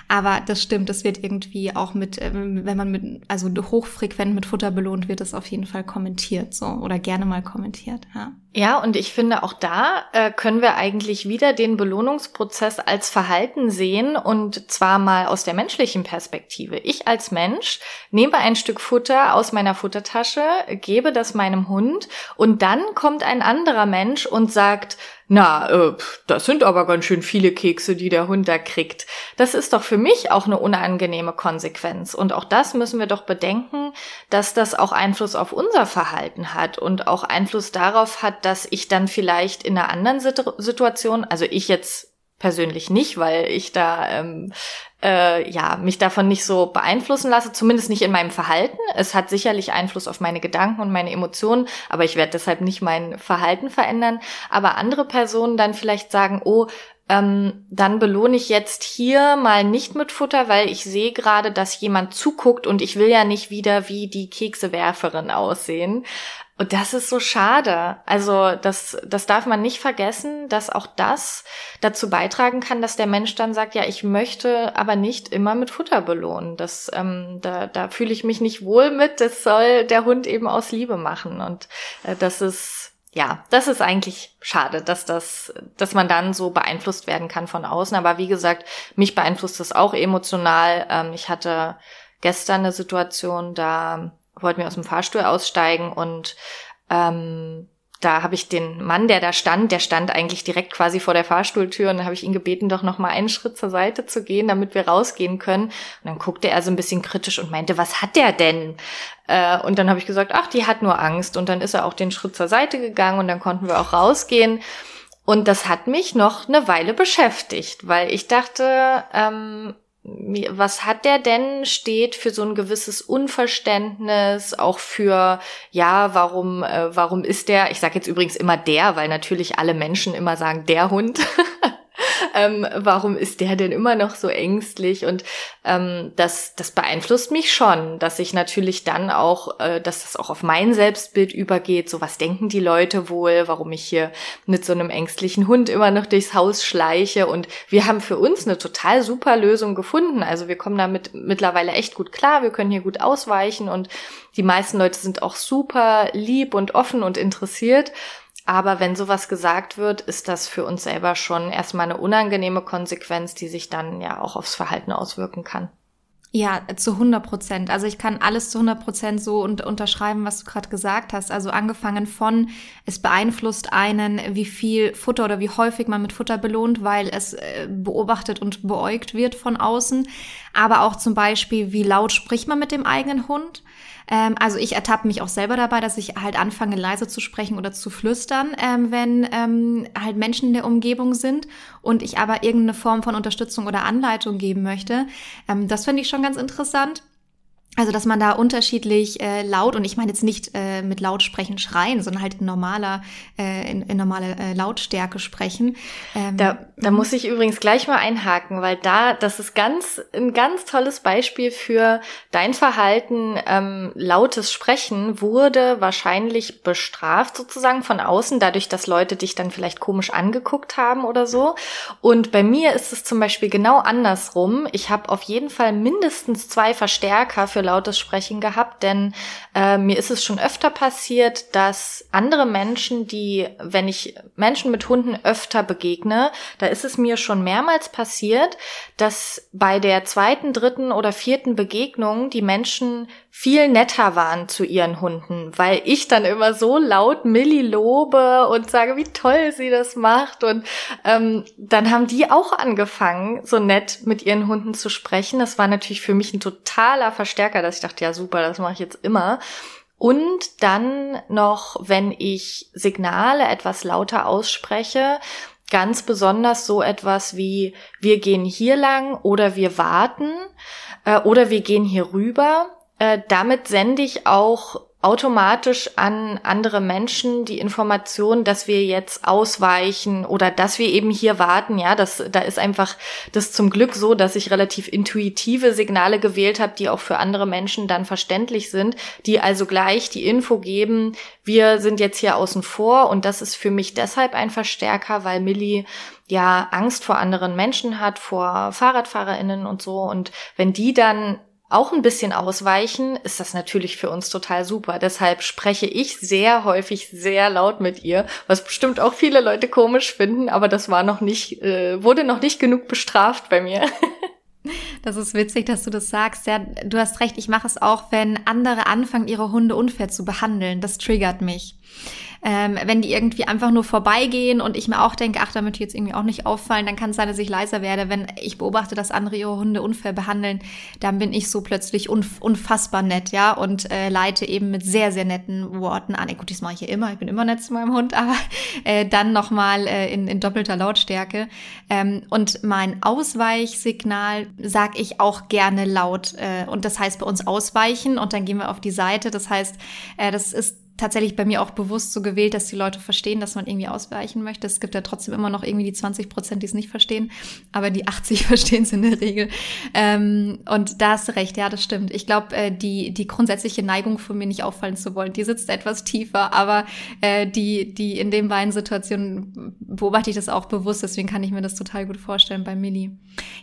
Aber das stimmt, das wird irgendwie auch mit, ähm, wenn man mit, also hochfrequent mit Futter belohnt wird, das auf jeden Fall kommentiert, so, oder gerne mal kommentiert, ja. Ja, und ich finde, auch da äh, können wir eigentlich wieder den Belohnungsprozess als Verhalten sehen und zwar mal aus der menschlichen Perspektive. Ich als Mensch nehme ein Stück Futter aus meiner Futtertasche, gebe das meinem Hund und dann kommt ein anderer Mensch und sagt, na, äh, das sind aber ganz schön viele Kekse, die der Hund da kriegt. Das ist doch für mich auch eine unangenehme Konsequenz. Und auch das müssen wir doch bedenken, dass das auch Einfluss auf unser Verhalten hat und auch Einfluss darauf hat, dass ich dann vielleicht in einer anderen Situation, also ich jetzt persönlich nicht, weil ich da ähm, äh, ja mich davon nicht so beeinflussen lasse, zumindest nicht in meinem Verhalten. Es hat sicherlich Einfluss auf meine Gedanken und meine Emotionen, aber ich werde deshalb nicht mein Verhalten verändern. Aber andere Personen dann vielleicht sagen, oh, ähm, dann belohne ich jetzt hier mal nicht mit Futter, weil ich sehe gerade, dass jemand zuguckt und ich will ja nicht wieder wie die Keksewerferin aussehen. Und das ist so schade. Also das, das darf man nicht vergessen, dass auch das dazu beitragen kann, dass der Mensch dann sagt, ja, ich möchte aber nicht immer mit Futter belohnen. Das, ähm, da, da fühle ich mich nicht wohl mit. Das soll der Hund eben aus Liebe machen. Und äh, das ist ja, das ist eigentlich schade, dass das, dass man dann so beeinflusst werden kann von außen. Aber wie gesagt, mich beeinflusst das auch emotional. Ähm, ich hatte gestern eine Situation, da wollten wir aus dem Fahrstuhl aussteigen und ähm, da habe ich den Mann, der da stand, der stand eigentlich direkt quasi vor der Fahrstuhltür und dann habe ich ihn gebeten, doch noch mal einen Schritt zur Seite zu gehen, damit wir rausgehen können. Und dann guckte er so ein bisschen kritisch und meinte, was hat der denn? Äh, und dann habe ich gesagt, ach, die hat nur Angst. Und dann ist er auch den Schritt zur Seite gegangen und dann konnten wir auch rausgehen. Und das hat mich noch eine Weile beschäftigt, weil ich dachte, ähm, was hat der denn steht für so ein gewisses Unverständnis, auch für, ja, warum, äh, warum ist der, ich sage jetzt übrigens immer der, weil natürlich alle Menschen immer sagen, der Hund. ähm, warum ist der denn immer noch so ängstlich? Und ähm, das, das beeinflusst mich schon, dass ich natürlich dann auch, äh, dass das auch auf mein Selbstbild übergeht. So, was denken die Leute wohl, warum ich hier mit so einem ängstlichen Hund immer noch durchs Haus schleiche? Und wir haben für uns eine total super Lösung gefunden. Also wir kommen damit mittlerweile echt gut klar. Wir können hier gut ausweichen und die meisten Leute sind auch super lieb und offen und interessiert. Aber wenn sowas gesagt wird, ist das für uns selber schon erstmal eine unangenehme Konsequenz, die sich dann ja auch aufs Verhalten auswirken kann. Ja, zu 100 Prozent. Also ich kann alles zu 100 Prozent so und unterschreiben, was du gerade gesagt hast. Also angefangen von, es beeinflusst einen, wie viel Futter oder wie häufig man mit Futter belohnt, weil es äh, beobachtet und beäugt wird von außen. Aber auch zum Beispiel, wie laut spricht man mit dem eigenen Hund. Ähm, also ich ertappe mich auch selber dabei, dass ich halt anfange, leise zu sprechen oder zu flüstern, ähm, wenn ähm, halt Menschen in der Umgebung sind und ich aber irgendeine Form von Unterstützung oder Anleitung geben möchte. Ähm, das finde ich schon ganz interessant. Also, dass man da unterschiedlich äh, laut, und ich meine jetzt nicht äh, mit Lautsprechen schreien, sondern halt in normaler, äh, in, in normaler äh, Lautstärke sprechen. Ähm, da, da mhm. muss ich übrigens gleich mal einhaken, weil da, das ist ganz, ein ganz tolles Beispiel für dein Verhalten. Ähm, lautes Sprechen wurde wahrscheinlich bestraft sozusagen von außen, dadurch, dass Leute dich dann vielleicht komisch angeguckt haben oder so. Und bei mir ist es zum Beispiel genau andersrum. Ich habe auf jeden Fall mindestens zwei Verstärker für lautes Sprechen gehabt, denn äh, mir ist es schon öfter passiert, dass andere Menschen, die, wenn ich Menschen mit Hunden öfter begegne, da ist es mir schon mehrmals passiert, dass bei der zweiten, dritten oder vierten Begegnung die Menschen viel netter waren zu ihren Hunden, weil ich dann immer so laut Millie lobe und sage, wie toll sie das macht. Und ähm, dann haben die auch angefangen, so nett mit ihren Hunden zu sprechen. Das war natürlich für mich ein totaler Verstärker, dass ich dachte, ja super, das mache ich jetzt immer. Und dann noch, wenn ich Signale etwas lauter ausspreche, ganz besonders so etwas wie wir gehen hier lang oder wir warten äh, oder wir gehen hier rüber. Äh, damit sende ich auch automatisch an andere Menschen die Information, dass wir jetzt ausweichen oder dass wir eben hier warten. Ja, das, da ist einfach das zum Glück so, dass ich relativ intuitive Signale gewählt habe, die auch für andere Menschen dann verständlich sind, die also gleich die Info geben, wir sind jetzt hier außen vor und das ist für mich deshalb ein Verstärker, weil Millie ja Angst vor anderen Menschen hat, vor Fahrradfahrerinnen und so und wenn die dann auch ein bisschen ausweichen, ist das natürlich für uns total super. Deshalb spreche ich sehr häufig sehr laut mit ihr, was bestimmt auch viele Leute komisch finden, aber das war noch nicht, äh, wurde noch nicht genug bestraft bei mir. Das ist witzig, dass du das sagst. Ja, du hast recht, ich mache es auch, wenn andere anfangen, ihre Hunde unfair zu behandeln. Das triggert mich ähm, wenn die irgendwie einfach nur vorbeigehen und ich mir auch denke, ach, damit die jetzt irgendwie auch nicht auffallen, dann kann es sein, dass ich leiser werde. Wenn ich beobachte, dass andere ihre Hunde unfair behandeln, dann bin ich so plötzlich unf unfassbar nett, ja, und äh, leite eben mit sehr, sehr netten Worten an. Gut, das mache ich ja immer, ich bin immer nett zu meinem Hund, aber äh, dann nochmal äh, in, in doppelter Lautstärke. Ähm, und mein Ausweichsignal sag ich auch gerne laut. Äh, und das heißt bei uns ausweichen und dann gehen wir auf die Seite. Das heißt, äh, das ist tatsächlich bei mir auch bewusst so gewählt, dass die Leute verstehen, dass man irgendwie ausweichen möchte. Es gibt ja trotzdem immer noch irgendwie die 20 Prozent, die es nicht verstehen, aber die 80 verstehen es in der Regel. Ähm, und da hast du recht, ja, das stimmt. Ich glaube, äh, die, die grundsätzliche Neigung von mir nicht auffallen zu wollen, die sitzt etwas tiefer, aber äh, die, die in den beiden Situationen beobachte ich das auch bewusst, deswegen kann ich mir das total gut vorstellen bei Millie.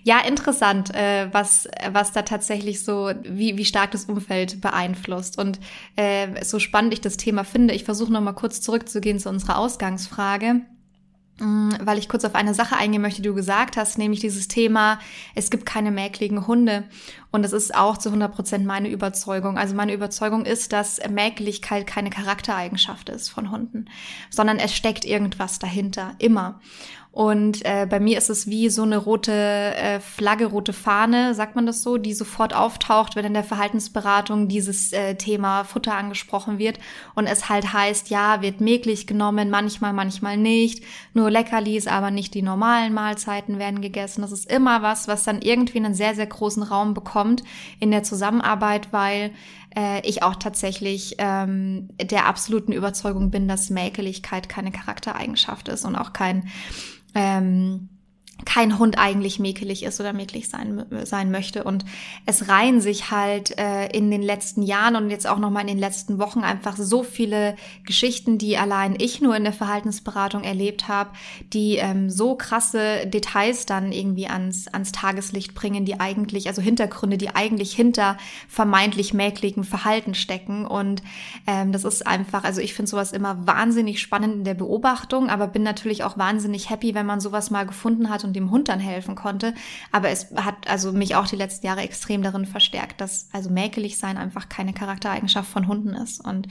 Ja, interessant, äh, was, was da tatsächlich so, wie, wie stark das Umfeld beeinflusst. Und äh, so spannend ich das Thema finde. Ich versuche noch mal kurz zurückzugehen zu unserer Ausgangsfrage mm, weil ich kurz auf eine Sache eingehen möchte, die du gesagt hast, nämlich dieses Thema, es gibt keine mäkligen Hunde. Und das ist auch zu 100 Prozent meine Überzeugung. Also meine Überzeugung ist, dass Mäkeligkeit keine Charaktereigenschaft ist von Hunden, sondern es steckt irgendwas dahinter, immer. Und äh, bei mir ist es wie so eine rote äh, Flagge, rote Fahne, sagt man das so, die sofort auftaucht, wenn in der Verhaltensberatung dieses äh, Thema Futter angesprochen wird. Und es halt heißt, ja, wird mäglich genommen, manchmal, manchmal nicht. Nur Leckerlis, aber nicht die normalen Mahlzeiten werden gegessen. Das ist immer was, was dann irgendwie einen sehr, sehr großen Raum bekommt in der Zusammenarbeit, weil äh, ich auch tatsächlich ähm, der absoluten Überzeugung bin, dass Mäkeligkeit keine Charaktereigenschaft ist und auch kein ähm, kein Hund eigentlich mäkelig ist oder mäkelig sein, sein möchte. Und es reihen sich halt äh, in den letzten Jahren und jetzt auch nochmal in den letzten Wochen einfach so viele Geschichten, die allein ich nur in der Verhaltensberatung erlebt habe, die ähm, so krasse Details dann irgendwie ans, ans Tageslicht bringen, die eigentlich, also Hintergründe, die eigentlich hinter vermeintlich mäkligen Verhalten stecken. Und ähm, das ist einfach, also ich finde sowas immer wahnsinnig spannend in der Beobachtung, aber bin natürlich auch wahnsinnig happy, wenn man sowas mal gefunden hat und dem Hund dann helfen konnte. Aber es hat also mich auch die letzten Jahre extrem darin verstärkt, dass also mäkelig sein einfach keine Charaktereigenschaft von Hunden ist. Und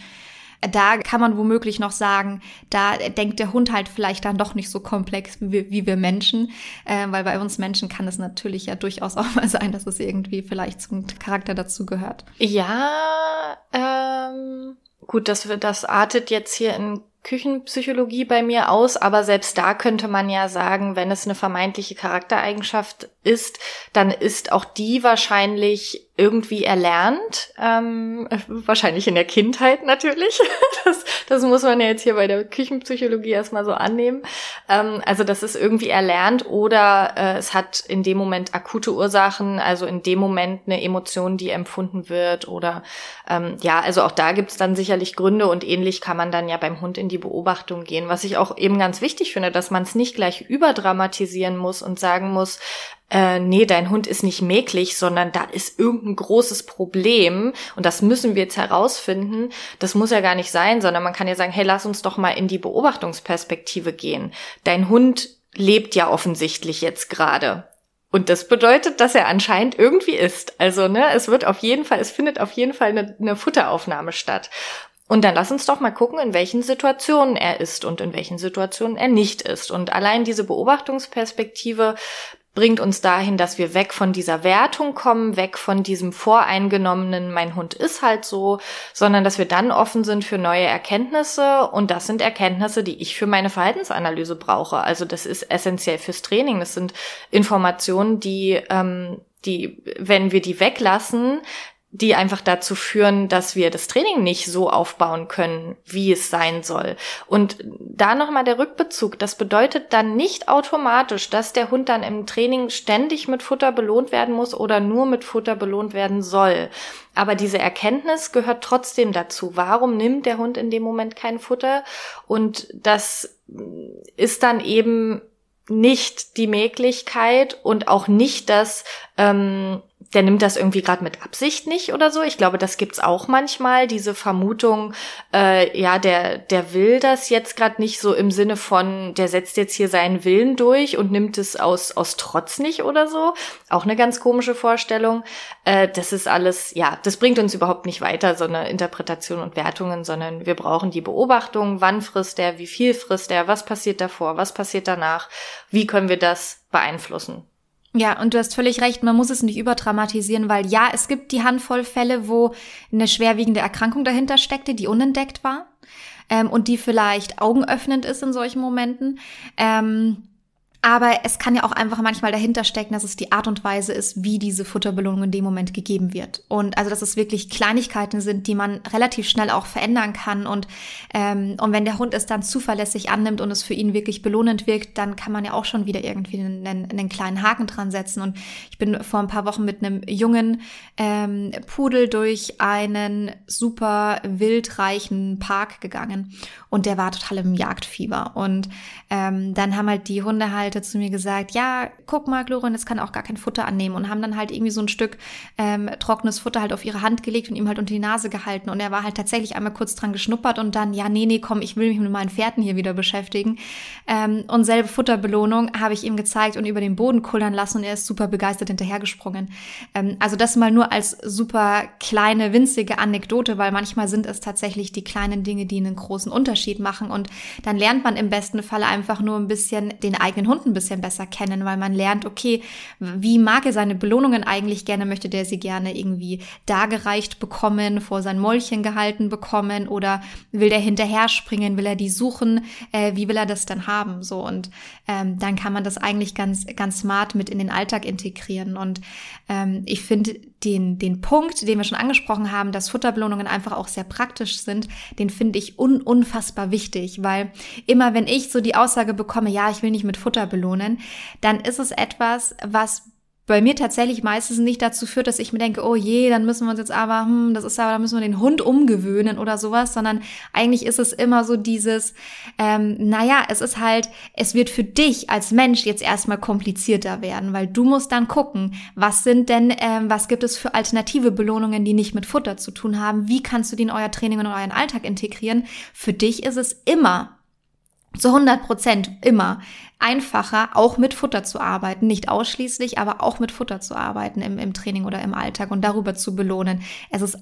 da kann man womöglich noch sagen, da denkt der Hund halt vielleicht dann doch nicht so komplex wie wir, wie wir Menschen, äh, weil bei uns Menschen kann es natürlich ja durchaus auch mal sein, dass es irgendwie vielleicht zum Charakter dazu gehört. Ja, ähm, gut, das, das artet jetzt hier in Küchenpsychologie bei mir aus, aber selbst da könnte man ja sagen, wenn es eine vermeintliche Charaktereigenschaft ist, dann ist auch die wahrscheinlich irgendwie erlernt, ähm, wahrscheinlich in der Kindheit natürlich. Das, das muss man ja jetzt hier bei der Küchenpsychologie erstmal so annehmen. Ähm, also das ist irgendwie erlernt oder äh, es hat in dem Moment akute Ursachen, also in dem Moment eine Emotion, die empfunden wird oder ähm, ja, also auch da gibt's dann sicherlich Gründe und ähnlich kann man dann ja beim Hund in die Beobachtung gehen. Was ich auch eben ganz wichtig finde, dass man es nicht gleich überdramatisieren muss und sagen muss, äh, nee, dein Hund ist nicht mäglich, sondern da ist irgendein großes Problem und das müssen wir jetzt herausfinden. Das muss ja gar nicht sein, sondern man kann ja sagen, hey, lass uns doch mal in die Beobachtungsperspektive gehen. Dein Hund lebt ja offensichtlich jetzt gerade. Und das bedeutet, dass er anscheinend irgendwie ist. Also, ne, es wird auf jeden Fall, es findet auf jeden Fall eine, eine Futteraufnahme statt. Und dann lass uns doch mal gucken, in welchen Situationen er ist und in welchen Situationen er nicht ist. Und allein diese Beobachtungsperspektive bringt uns dahin, dass wir weg von dieser Wertung kommen, weg von diesem voreingenommenen, mein Hund ist halt so, sondern dass wir dann offen sind für neue Erkenntnisse. Und das sind Erkenntnisse, die ich für meine Verhaltensanalyse brauche. Also das ist essentiell fürs Training. Das sind Informationen, die, ähm, die, wenn wir die weglassen, die einfach dazu führen, dass wir das Training nicht so aufbauen können, wie es sein soll. Und da nochmal der Rückbezug. Das bedeutet dann nicht automatisch, dass der Hund dann im Training ständig mit Futter belohnt werden muss oder nur mit Futter belohnt werden soll. Aber diese Erkenntnis gehört trotzdem dazu. Warum nimmt der Hund in dem Moment kein Futter? Und das ist dann eben nicht die Möglichkeit und auch nicht das, ähm, der nimmt das irgendwie gerade mit Absicht nicht oder so. Ich glaube, das gibt's auch manchmal, diese Vermutung, äh, ja, der, der will das jetzt gerade nicht so im Sinne von, der setzt jetzt hier seinen Willen durch und nimmt es aus, aus Trotz nicht oder so. Auch eine ganz komische Vorstellung. Äh, das ist alles, ja, das bringt uns überhaupt nicht weiter, so eine Interpretation und Wertungen, sondern wir brauchen die Beobachtung, wann frisst er, wie viel frisst er, was passiert davor, was passiert danach, wie können wir das beeinflussen. Ja, und du hast völlig recht, man muss es nicht überdramatisieren, weil ja, es gibt die Handvoll Fälle, wo eine schwerwiegende Erkrankung dahinter steckte, die unentdeckt war ähm, und die vielleicht augenöffnend ist in solchen Momenten. Ähm, aber es kann ja auch einfach manchmal dahinter stecken, dass es die Art und Weise ist, wie diese Futterbelohnung in dem Moment gegeben wird. Und also, dass es wirklich Kleinigkeiten sind, die man relativ schnell auch verändern kann. Und, ähm, und wenn der Hund es dann zuverlässig annimmt und es für ihn wirklich belohnend wirkt, dann kann man ja auch schon wieder irgendwie einen, einen kleinen Haken dran setzen. Und ich bin vor ein paar Wochen mit einem jungen ähm, Pudel durch einen super wildreichen Park gegangen. Und der war total im Jagdfieber. Und ähm, dann haben halt die Hunde halt Angestellte zu mir gesagt, ja, guck mal, Glorin, jetzt kann auch gar kein Futter annehmen und haben dann halt irgendwie so ein Stück ähm, trockenes Futter halt auf ihre Hand gelegt und ihm halt unter die Nase gehalten und er war halt tatsächlich einmal kurz dran geschnuppert und dann, ja, nee, nee, komm, ich will mich mit meinen Pferden hier wieder beschäftigen. Ähm, und selbe Futterbelohnung habe ich ihm gezeigt und über den Boden kullern lassen und er ist super begeistert hinterhergesprungen. Ähm, also das mal nur als super kleine, winzige Anekdote, weil manchmal sind es tatsächlich die kleinen Dinge, die einen großen Unterschied machen und dann lernt man im besten Falle einfach nur ein bisschen den eigenen Hund Hund ein bisschen besser kennen, weil man lernt, okay, wie mag er seine Belohnungen eigentlich gerne? Möchte der sie gerne irgendwie dargereicht bekommen, vor sein Mäulchen gehalten bekommen oder will der hinterher springen? Will er die suchen? Äh, wie will er das dann haben? So und ähm, dann kann man das eigentlich ganz, ganz smart mit in den Alltag integrieren. Und ähm, ich finde den, den Punkt, den wir schon angesprochen haben, dass Futterbelohnungen einfach auch sehr praktisch sind, den finde ich un, unfassbar wichtig, weil immer wenn ich so die Aussage bekomme, ja, ich will nicht mit Futter belohnen, dann ist es etwas, was bei mir tatsächlich meistens nicht dazu führt, dass ich mir denke, oh je, dann müssen wir uns jetzt aber, hm, das ist aber, da müssen wir den Hund umgewöhnen oder sowas, sondern eigentlich ist es immer so dieses, ähm, naja, es ist halt, es wird für dich als Mensch jetzt erstmal komplizierter werden, weil du musst dann gucken, was sind denn, ähm, was gibt es für alternative Belohnungen, die nicht mit Futter zu tun haben, wie kannst du die in euer Training und euren Alltag integrieren. Für dich ist es immer zu 100 Prozent immer einfacher, auch mit Futter zu arbeiten. Nicht ausschließlich, aber auch mit Futter zu arbeiten im, im Training oder im Alltag und darüber zu belohnen. Es ist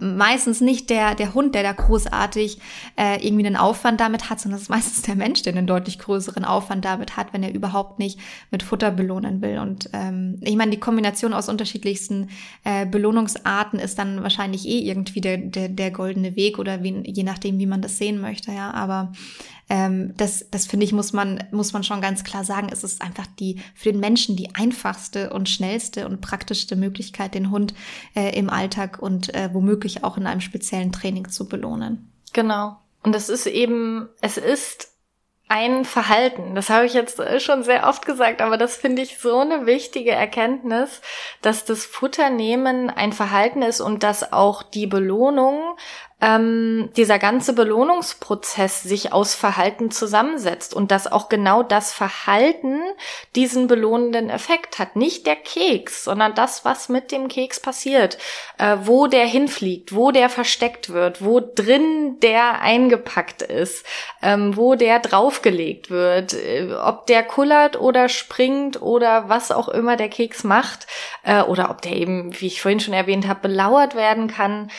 meistens nicht der, der Hund, der da großartig äh, irgendwie einen Aufwand damit hat, sondern es ist meistens der Mensch, der einen deutlich größeren Aufwand damit hat, wenn er überhaupt nicht mit Futter belohnen will. Und ähm, ich meine, die Kombination aus unterschiedlichsten äh, Belohnungsarten ist dann wahrscheinlich eh irgendwie der, der, der goldene Weg oder wie, je nachdem, wie man das sehen möchte, ja. Aber ähm, das, das finde ich, muss man, muss man schon ganz klar sagen, es ist einfach die für den Menschen die einfachste und schnellste und praktischste Möglichkeit, den Hund äh, im Alltag und äh, womöglich auch in einem speziellen Training zu belohnen. Genau. Und es ist eben, es ist ein Verhalten. Das habe ich jetzt äh, schon sehr oft gesagt, aber das finde ich so eine wichtige Erkenntnis, dass das Futternehmen ein Verhalten ist und dass auch die Belohnung ähm, dieser ganze Belohnungsprozess sich aus Verhalten zusammensetzt und dass auch genau das Verhalten diesen belohnenden Effekt hat. Nicht der Keks, sondern das, was mit dem Keks passiert, äh, wo der hinfliegt, wo der versteckt wird, wo drin der eingepackt ist, ähm, wo der draufgelegt wird, äh, ob der kullert oder springt oder was auch immer der Keks macht äh, oder ob der eben, wie ich vorhin schon erwähnt habe, belauert werden kann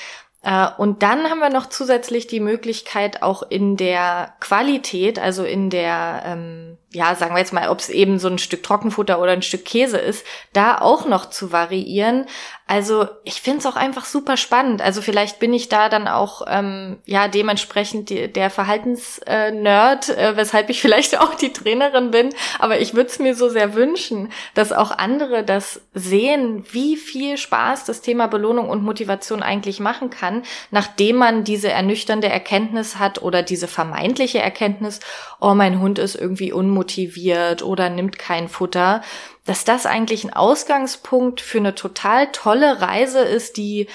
und dann haben wir noch zusätzlich die Möglichkeit, auch in der Qualität, also in der, ähm, ja, sagen wir jetzt mal, ob es eben so ein Stück Trockenfutter oder ein Stück Käse ist, da auch noch zu variieren. Also ich finde es auch einfach super spannend. Also vielleicht bin ich da dann auch ähm, ja dementsprechend die, der Verhaltensnerd, äh, weshalb ich vielleicht auch die Trainerin bin. Aber ich würde es mir so sehr wünschen, dass auch andere das sehen, wie viel Spaß das Thema Belohnung und Motivation eigentlich machen kann, nachdem man diese ernüchternde Erkenntnis hat oder diese vermeintliche Erkenntnis, oh mein Hund ist irgendwie unmotiviert oder nimmt kein Futter dass das eigentlich ein Ausgangspunkt für eine total tolle Reise ist, die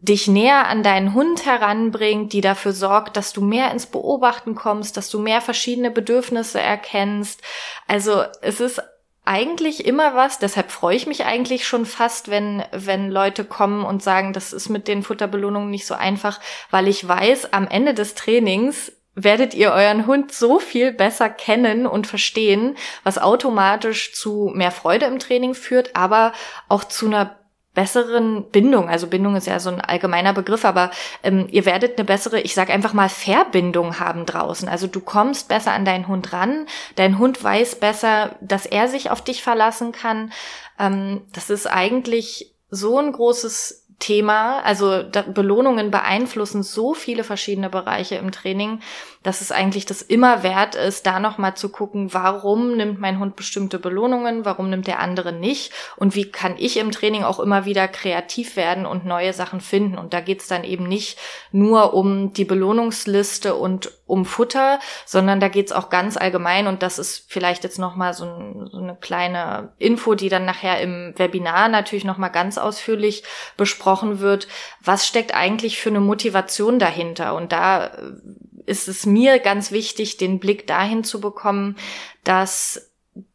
dich näher an deinen Hund heranbringt, die dafür sorgt, dass du mehr ins Beobachten kommst, dass du mehr verschiedene Bedürfnisse erkennst. Also es ist eigentlich immer was, deshalb freue ich mich eigentlich schon fast, wenn, wenn Leute kommen und sagen, das ist mit den Futterbelohnungen nicht so einfach, weil ich weiß, am Ende des Trainings werdet ihr euren Hund so viel besser kennen und verstehen, was automatisch zu mehr Freude im Training führt, aber auch zu einer besseren Bindung. Also Bindung ist ja so ein allgemeiner Begriff, aber ähm, ihr werdet eine bessere, ich sage einfach mal, Verbindung haben draußen. Also du kommst besser an deinen Hund ran, dein Hund weiß besser, dass er sich auf dich verlassen kann. Ähm, das ist eigentlich so ein großes Thema. Also Belohnungen beeinflussen so viele verschiedene Bereiche im Training, dass es eigentlich das immer wert ist, da nochmal zu gucken, warum nimmt mein Hund bestimmte Belohnungen, warum nimmt der andere nicht und wie kann ich im Training auch immer wieder kreativ werden und neue Sachen finden. Und da geht's dann eben nicht nur um die Belohnungsliste und um Futter, sondern da geht's auch ganz allgemein und das ist vielleicht jetzt nochmal so, ein, so eine kleine Info, die dann nachher im Webinar natürlich nochmal ganz ausführlich besprochen wird. Was steckt eigentlich für eine Motivation dahinter? Und da ist es mir ganz wichtig, den Blick dahin zu bekommen, dass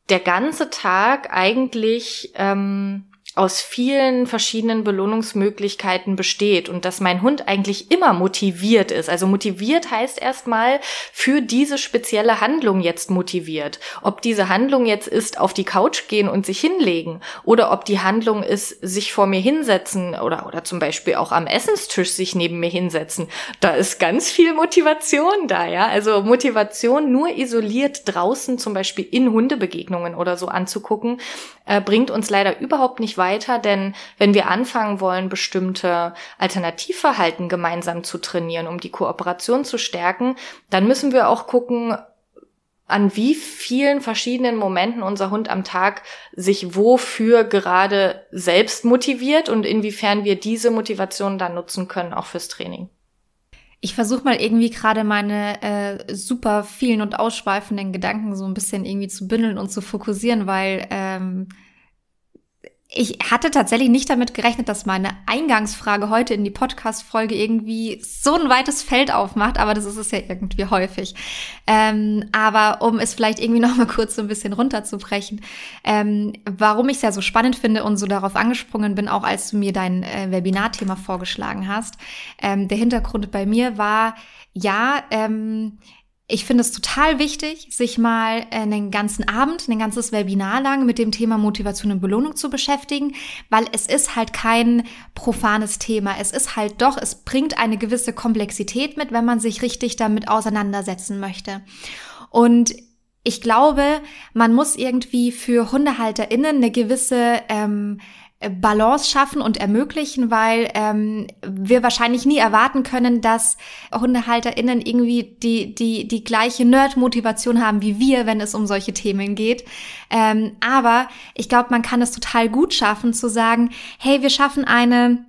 der ganze Tag eigentlich ähm, aus vielen verschiedenen Belohnungsmöglichkeiten besteht und dass mein Hund eigentlich immer motiviert ist. Also motiviert heißt erstmal für diese spezielle Handlung jetzt motiviert. Ob diese Handlung jetzt ist, auf die Couch gehen und sich hinlegen oder ob die Handlung ist, sich vor mir hinsetzen oder, oder zum Beispiel auch am Essenstisch sich neben mir hinsetzen. Da ist ganz viel Motivation da, ja. Also Motivation nur isoliert draußen zum Beispiel in Hundebegegnungen oder so anzugucken, äh, bringt uns leider überhaupt nicht weiter, denn wenn wir anfangen wollen, bestimmte Alternativverhalten gemeinsam zu trainieren, um die Kooperation zu stärken, dann müssen wir auch gucken, an wie vielen verschiedenen Momenten unser Hund am Tag sich wofür gerade selbst motiviert und inwiefern wir diese Motivation dann nutzen können, auch fürs Training. Ich versuche mal irgendwie gerade meine äh, super vielen und ausschweifenden Gedanken so ein bisschen irgendwie zu bündeln und zu fokussieren, weil ähm, ich hatte tatsächlich nicht damit gerechnet, dass meine Eingangsfrage heute in die Podcast-Folge irgendwie so ein weites Feld aufmacht, aber das ist es ja irgendwie häufig. Ähm, aber um es vielleicht irgendwie noch mal kurz so ein bisschen runterzubrechen, ähm, warum ich es ja so spannend finde und so darauf angesprungen bin, auch als du mir dein äh, Webinarthema vorgeschlagen hast. Ähm, der Hintergrund bei mir war, ja, ähm, ich finde es total wichtig, sich mal einen ganzen Abend, ein ganzes Webinar lang mit dem Thema Motivation und Belohnung zu beschäftigen, weil es ist halt kein profanes Thema. Es ist halt doch, es bringt eine gewisse Komplexität mit, wenn man sich richtig damit auseinandersetzen möchte. Und ich glaube, man muss irgendwie für HundehalterInnen eine gewisse ähm, Balance schaffen und ermöglichen, weil ähm, wir wahrscheinlich nie erwarten können, dass HundehalterInnen irgendwie die, die, die gleiche Nerd-Motivation haben wie wir, wenn es um solche Themen geht. Ähm, aber ich glaube, man kann es total gut schaffen zu sagen, hey, wir schaffen eine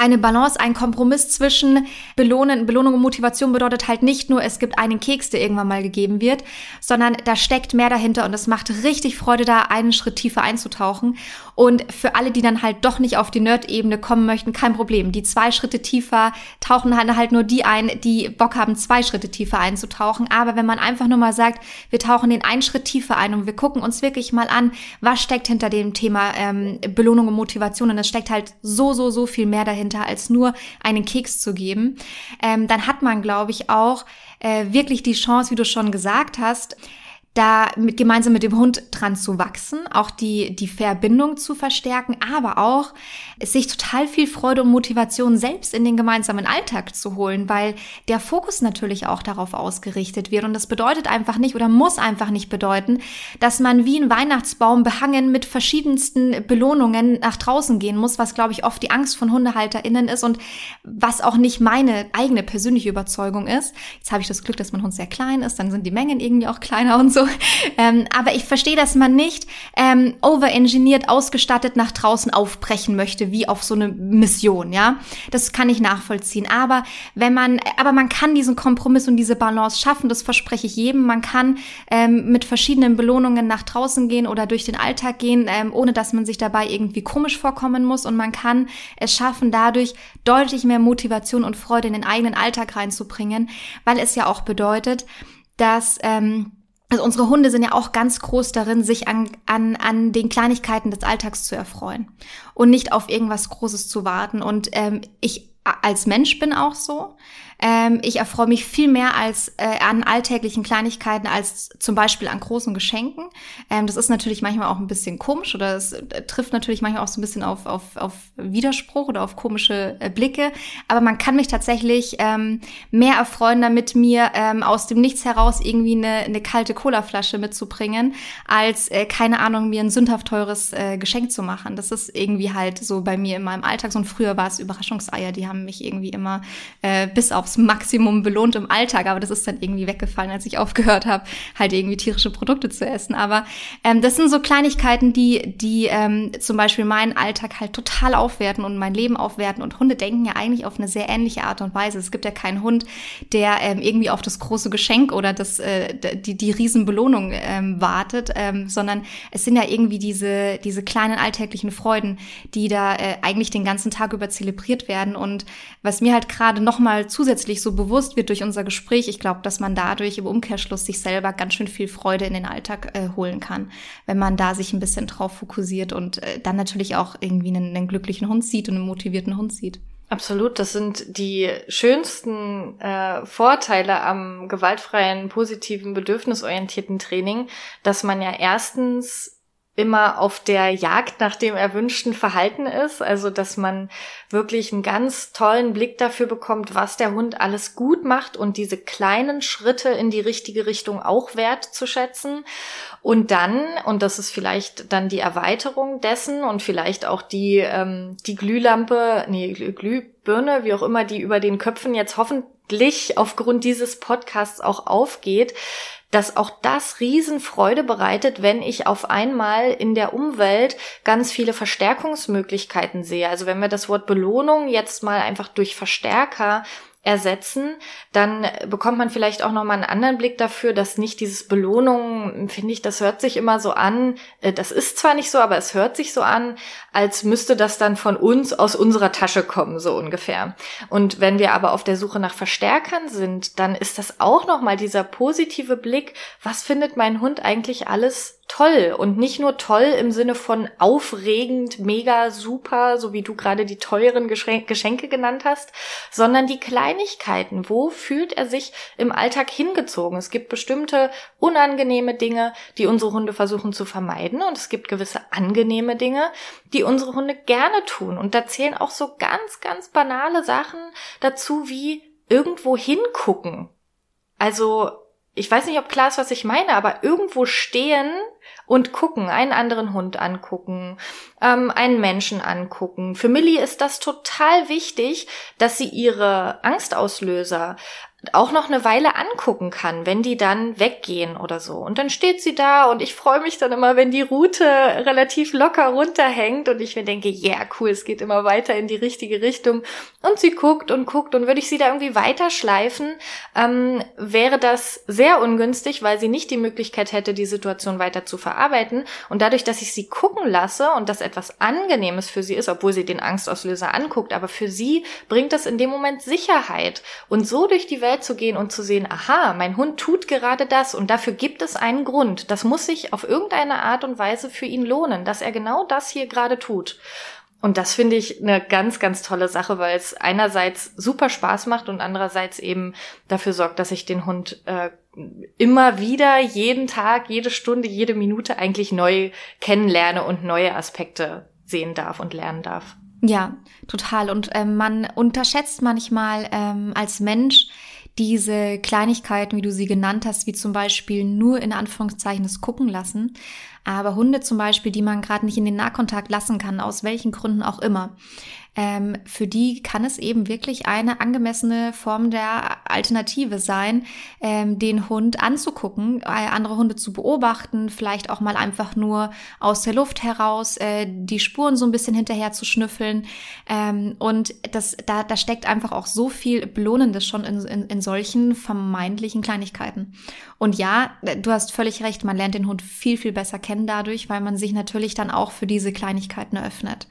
eine Balance, ein Kompromiss zwischen Belohnen, Belohnung und Motivation bedeutet halt nicht nur, es gibt einen Keks, der irgendwann mal gegeben wird, sondern da steckt mehr dahinter und es macht richtig Freude, da einen Schritt tiefer einzutauchen. Und für alle, die dann halt doch nicht auf die Nerd-Ebene kommen möchten, kein Problem. Die zwei Schritte tiefer tauchen halt, halt nur die ein, die Bock haben, zwei Schritte tiefer einzutauchen. Aber wenn man einfach nur mal sagt, wir tauchen den einen Schritt tiefer ein und wir gucken uns wirklich mal an, was steckt hinter dem Thema ähm, Belohnung und Motivation und es steckt halt so, so, so viel mehr dahinter, als nur einen Keks zu geben, ähm, dann hat man, glaube ich, auch äh, wirklich die Chance, wie du schon gesagt hast, da mit, gemeinsam mit dem Hund dran zu wachsen, auch die, die Verbindung zu verstärken, aber auch sich total viel Freude und Motivation selbst in den gemeinsamen Alltag zu holen, weil der Fokus natürlich auch darauf ausgerichtet wird. Und das bedeutet einfach nicht oder muss einfach nicht bedeuten, dass man wie ein Weihnachtsbaum behangen mit verschiedensten Belohnungen nach draußen gehen muss, was glaube ich oft die Angst von HundehalterInnen ist und was auch nicht meine eigene persönliche Überzeugung ist. Jetzt habe ich das Glück, dass mein Hund sehr klein ist, dann sind die Mengen irgendwie auch kleiner und so. Ähm, aber ich verstehe, dass man nicht ähm, overengineert, ausgestattet nach draußen aufbrechen möchte, wie auf so eine Mission, ja. Das kann ich nachvollziehen. Aber wenn man, aber man kann diesen Kompromiss und diese Balance schaffen, das verspreche ich jedem. Man kann ähm, mit verschiedenen Belohnungen nach draußen gehen oder durch den Alltag gehen, ähm, ohne dass man sich dabei irgendwie komisch vorkommen muss. Und man kann es schaffen, dadurch deutlich mehr Motivation und Freude in den eigenen Alltag reinzubringen, weil es ja auch bedeutet, dass ähm, also unsere Hunde sind ja auch ganz groß darin, sich an, an, an den Kleinigkeiten des Alltags zu erfreuen und nicht auf irgendwas Großes zu warten. Und ähm, ich als Mensch bin auch so. Ähm, ich erfreue mich viel mehr als äh, an alltäglichen Kleinigkeiten als zum Beispiel an großen Geschenken. Ähm, das ist natürlich manchmal auch ein bisschen komisch oder es äh, trifft natürlich manchmal auch so ein bisschen auf, auf, auf Widerspruch oder auf komische äh, Blicke. Aber man kann mich tatsächlich ähm, mehr erfreuen, damit mir ähm, aus dem Nichts heraus irgendwie eine, eine kalte Colaflasche mitzubringen, als äh, keine Ahnung mir ein sündhaft teures äh, Geschenk zu machen. Das ist irgendwie halt so bei mir in meinem Alltag. So und früher war es Überraschungseier, die haben mich irgendwie immer äh, bis aufs Maximum belohnt im Alltag, aber das ist dann irgendwie weggefallen, als ich aufgehört habe, halt irgendwie tierische Produkte zu essen. Aber ähm, das sind so Kleinigkeiten, die, die ähm, zum Beispiel meinen Alltag halt total aufwerten und mein Leben aufwerten. Und Hunde denken ja eigentlich auf eine sehr ähnliche Art und Weise. Es gibt ja keinen Hund, der ähm, irgendwie auf das große Geschenk oder das, äh, die, die Riesenbelohnung ähm, wartet, ähm, sondern es sind ja irgendwie diese, diese kleinen alltäglichen Freuden, die da äh, eigentlich den ganzen Tag über zelebriert werden. Und was mir halt gerade nochmal zusätzlich so bewusst wird durch unser Gespräch, ich glaube, dass man dadurch im Umkehrschluss sich selber ganz schön viel Freude in den Alltag äh, holen kann, wenn man da sich ein bisschen drauf fokussiert und äh, dann natürlich auch irgendwie einen, einen glücklichen Hund sieht und einen motivierten Hund sieht. Absolut, das sind die schönsten äh, Vorteile am gewaltfreien, positiven, bedürfnisorientierten Training, dass man ja erstens immer auf der Jagd nach dem erwünschten Verhalten ist. Also, dass man wirklich einen ganz tollen Blick dafür bekommt, was der Hund alles gut macht und diese kleinen Schritte in die richtige Richtung auch wertzuschätzen. Und dann, und das ist vielleicht dann die Erweiterung dessen und vielleicht auch die, ähm, die Glühlampe, nee, Glühbirne, wie auch immer, die über den Köpfen jetzt hoffentlich aufgrund dieses Podcasts auch aufgeht, dass auch das Riesenfreude bereitet, wenn ich auf einmal in der Umwelt ganz viele Verstärkungsmöglichkeiten sehe. Also wenn wir das Wort Belohnung jetzt mal einfach durch Verstärker ersetzen, dann bekommt man vielleicht auch nochmal einen anderen Blick dafür, dass nicht dieses Belohnung, finde ich, das hört sich immer so an, äh, das ist zwar nicht so, aber es hört sich so an, als müsste das dann von uns aus unserer Tasche kommen, so ungefähr. Und wenn wir aber auf der Suche nach Verstärkern sind, dann ist das auch nochmal dieser positive Blick, was findet mein Hund eigentlich alles toll und nicht nur toll im Sinne von aufregend, mega, super, so wie du gerade die teuren Geschenke genannt hast, sondern die Kleinigkeiten. Wo fühlt er sich im Alltag hingezogen? Es gibt bestimmte unangenehme Dinge, die unsere Hunde versuchen zu vermeiden und es gibt gewisse angenehme Dinge, die unsere Hunde gerne tun. Und da zählen auch so ganz, ganz banale Sachen dazu wie irgendwo hingucken. Also ich weiß nicht, ob klar ist, was ich meine, aber irgendwo stehen und gucken, einen anderen Hund angucken, ähm, einen Menschen angucken. Für Millie ist das total wichtig, dass sie ihre Angstauslöser auch noch eine Weile angucken kann, wenn die dann weggehen oder so. Und dann steht sie da und ich freue mich dann immer, wenn die Route relativ locker runterhängt und ich mir denke, ja, yeah, cool, es geht immer weiter in die richtige Richtung. Und sie guckt und guckt und würde ich sie da irgendwie weiterschleifen, ähm, wäre das sehr ungünstig, weil sie nicht die Möglichkeit hätte, die Situation weiter zu verarbeiten. Und dadurch, dass ich sie gucken lasse und das etwas Angenehmes für sie ist, obwohl sie den Angstauslöser anguckt, aber für sie bringt das in dem Moment Sicherheit. Und so durch die Welt Welt zu gehen und zu sehen, aha, mein Hund tut gerade das und dafür gibt es einen Grund. Das muss sich auf irgendeine Art und Weise für ihn lohnen, dass er genau das hier gerade tut. und das finde ich eine ganz, ganz tolle Sache, weil es einerseits super Spaß macht und andererseits eben dafür sorgt, dass ich den Hund äh, immer wieder, jeden Tag, jede Stunde, jede Minute eigentlich neu kennenlerne und neue Aspekte sehen darf und lernen darf. Ja, total. Und ähm, man unterschätzt manchmal ähm, als Mensch diese Kleinigkeiten, wie du sie genannt hast, wie zum Beispiel nur in Anführungszeichen das Gucken lassen. Aber Hunde zum Beispiel, die man gerade nicht in den Nahkontakt lassen kann, aus welchen Gründen auch immer, ähm, für die kann es eben wirklich eine angemessene Form der Alternative sein, ähm, den Hund anzugucken, äh, andere Hunde zu beobachten, vielleicht auch mal einfach nur aus der Luft heraus äh, die Spuren so ein bisschen hinterher zu schnüffeln. Ähm, und das, da, da steckt einfach auch so viel Belohnendes schon in, in, in solchen vermeintlichen Kleinigkeiten. Und ja, du hast völlig recht, man lernt den Hund viel, viel besser kennen dadurch, weil man sich natürlich dann auch für diese Kleinigkeiten eröffnet.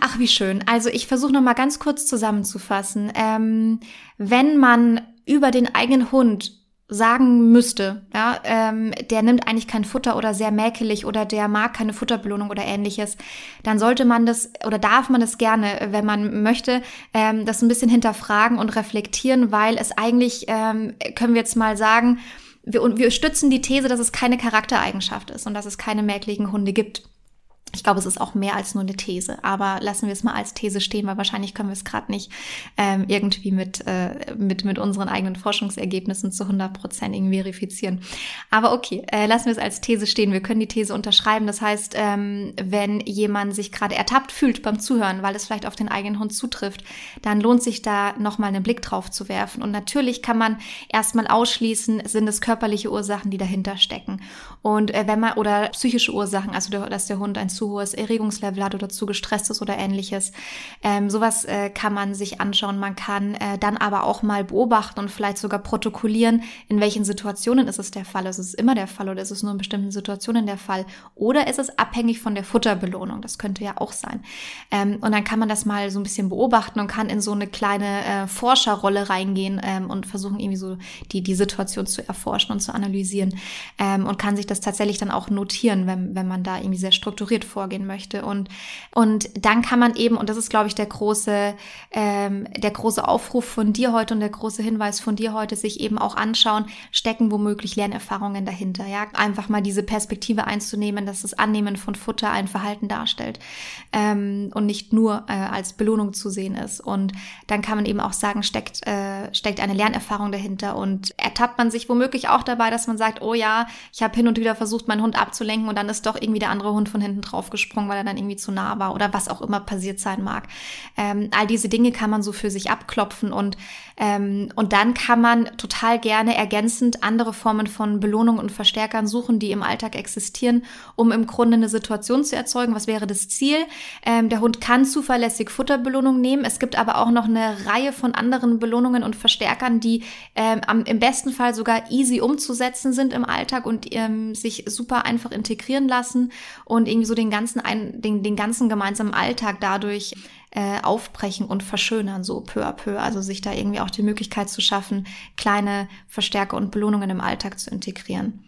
Ach, wie schön. Also ich versuche noch mal ganz kurz zusammenzufassen. Ähm, wenn man über den eigenen Hund sagen müsste, ja, ähm, der nimmt eigentlich kein Futter oder sehr mäkelig oder der mag keine Futterbelohnung oder ähnliches, dann sollte man das oder darf man das gerne, wenn man möchte, ähm, das ein bisschen hinterfragen und reflektieren, weil es eigentlich, ähm, können wir jetzt mal sagen, wir, wir stützen die These, dass es keine Charaktereigenschaft ist und dass es keine mäkeligen Hunde gibt. Ich glaube, es ist auch mehr als nur eine These, aber lassen wir es mal als These stehen, weil wahrscheinlich können wir es gerade nicht ähm, irgendwie mit, äh, mit, mit unseren eigenen Forschungsergebnissen zu 100 Prozent verifizieren. Aber okay, äh, lassen wir es als These stehen. Wir können die These unterschreiben. Das heißt, ähm, wenn jemand sich gerade ertappt fühlt beim Zuhören, weil es vielleicht auf den eigenen Hund zutrifft, dann lohnt sich da nochmal einen Blick drauf zu werfen. Und natürlich kann man erstmal ausschließen, sind es körperliche Ursachen, die dahinter stecken. Und äh, wenn man, oder psychische Ursachen, also der, dass der Hund ein zu hohes Erregungslevel hat oder zu gestresst ist oder ähnliches. Ähm, sowas äh, kann man sich anschauen. Man kann äh, dann aber auch mal beobachten und vielleicht sogar protokollieren, in welchen Situationen ist es der Fall. Ist es immer der Fall oder ist es nur in bestimmten Situationen der Fall? Oder ist es abhängig von der Futterbelohnung? Das könnte ja auch sein. Ähm, und dann kann man das mal so ein bisschen beobachten und kann in so eine kleine äh, Forscherrolle reingehen ähm, und versuchen irgendwie so die, die Situation zu erforschen und zu analysieren ähm, und kann sich das tatsächlich dann auch notieren, wenn, wenn man da irgendwie sehr strukturiert vorgehen möchte. Und, und dann kann man eben, und das ist, glaube ich, der große, ähm, der große Aufruf von dir heute und der große Hinweis von dir heute, sich eben auch anschauen, stecken womöglich Lernerfahrungen dahinter. Ja, einfach mal diese Perspektive einzunehmen, dass das Annehmen von Futter ein Verhalten darstellt ähm, und nicht nur äh, als Belohnung zu sehen ist. Und dann kann man eben auch sagen, steckt, äh, steckt eine Lernerfahrung dahinter und ertappt man sich womöglich auch dabei, dass man sagt, oh ja, ich habe hin und wieder versucht, meinen Hund abzulenken und dann ist doch irgendwie der andere Hund von hinten drauf draufgesprungen, weil er dann irgendwie zu nah war oder was auch immer passiert sein mag. Ähm, all diese Dinge kann man so für sich abklopfen und, ähm, und dann kann man total gerne ergänzend andere Formen von Belohnung und Verstärkern suchen, die im Alltag existieren, um im Grunde eine Situation zu erzeugen. Was wäre das Ziel? Ähm, der Hund kann zuverlässig Futterbelohnung nehmen. Es gibt aber auch noch eine Reihe von anderen Belohnungen und Verstärkern, die ähm, am, im besten Fall sogar easy umzusetzen sind im Alltag und ähm, sich super einfach integrieren lassen und irgendwie so den den ganzen, ein, den, den ganzen gemeinsamen Alltag dadurch äh, aufbrechen und verschönern, so peu à peu. Also sich da irgendwie auch die Möglichkeit zu schaffen, kleine Verstärker und Belohnungen im Alltag zu integrieren.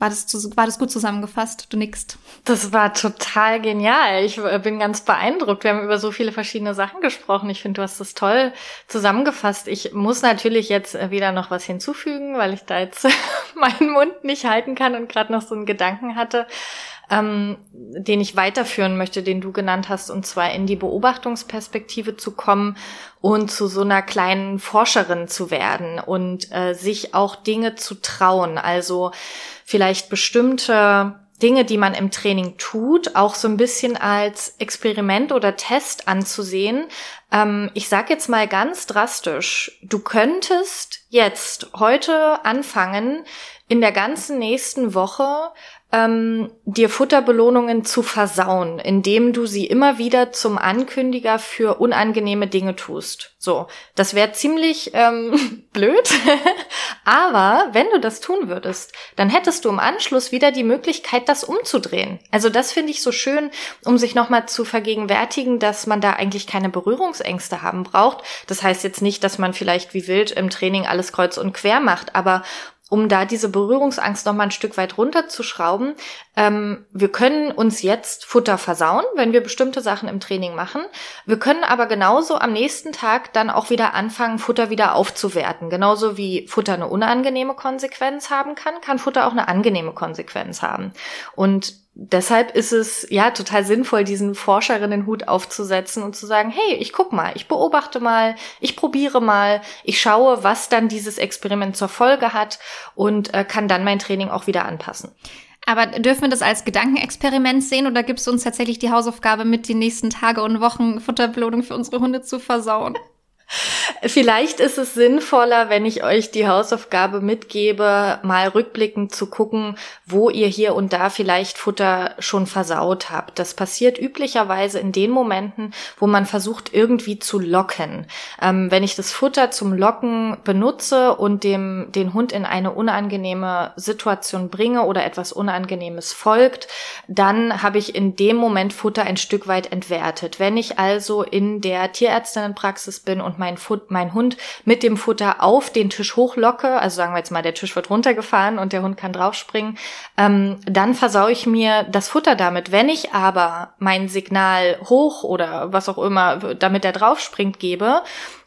War das, war das gut zusammengefasst? Du nickst. Das war total genial. Ich äh, bin ganz beeindruckt. Wir haben über so viele verschiedene Sachen gesprochen. Ich finde, du hast das toll zusammengefasst. Ich muss natürlich jetzt äh, wieder noch was hinzufügen, weil ich da jetzt meinen Mund nicht halten kann und gerade noch so einen Gedanken hatte ähm, den ich weiterführen möchte, den du genannt hast, und zwar in die Beobachtungsperspektive zu kommen und zu so einer kleinen Forscherin zu werden und äh, sich auch Dinge zu trauen. Also vielleicht bestimmte Dinge, die man im Training tut, auch so ein bisschen als Experiment oder Test anzusehen. Ähm, ich sage jetzt mal ganz drastisch, du könntest jetzt heute anfangen, in der ganzen nächsten Woche ähm, dir Futterbelohnungen zu versauen, indem du sie immer wieder zum Ankündiger für unangenehme Dinge tust. So, das wäre ziemlich ähm, blöd, aber wenn du das tun würdest, dann hättest du im Anschluss wieder die Möglichkeit, das umzudrehen. Also das finde ich so schön, um sich nochmal zu vergegenwärtigen, dass man da eigentlich keine Berührungsängste haben braucht. Das heißt jetzt nicht, dass man vielleicht wie wild im Training alles kreuz und quer macht, aber um da diese Berührungsangst noch mal ein Stück weit runterzuschrauben. Ähm, wir können uns jetzt Futter versauen, wenn wir bestimmte Sachen im Training machen. Wir können aber genauso am nächsten Tag dann auch wieder anfangen, Futter wieder aufzuwerten. Genauso wie Futter eine unangenehme Konsequenz haben kann, kann Futter auch eine angenehme Konsequenz haben. Und deshalb ist es ja total sinnvoll, diesen Forscherinnenhut aufzusetzen und zu sagen, hey, ich guck mal, ich beobachte mal, ich probiere mal, ich schaue, was dann dieses Experiment zur Folge hat und äh, kann dann mein Training auch wieder anpassen. Aber dürfen wir das als Gedankenexperiment sehen oder gibst du uns tatsächlich die Hausaufgabe mit, die nächsten Tage und Wochen Futterbelohnung für unsere Hunde zu versauen? Vielleicht ist es sinnvoller, wenn ich euch die Hausaufgabe mitgebe, mal rückblickend zu gucken, wo ihr hier und da vielleicht Futter schon versaut habt. Das passiert üblicherweise in den Momenten, wo man versucht, irgendwie zu locken. Ähm, wenn ich das Futter zum Locken benutze und dem, den Hund in eine unangenehme Situation bringe oder etwas Unangenehmes folgt, dann habe ich in dem Moment Futter ein Stück weit entwertet. Wenn ich also in der Tierärztinnenpraxis bin und mein, Fut mein Hund mit dem Futter auf den Tisch hochlocke, also sagen wir jetzt mal, der Tisch wird runtergefahren und der Hund kann draufspringen, ähm, dann versaue ich mir das Futter damit. Wenn ich aber mein Signal hoch oder was auch immer, damit er draufspringt, gebe,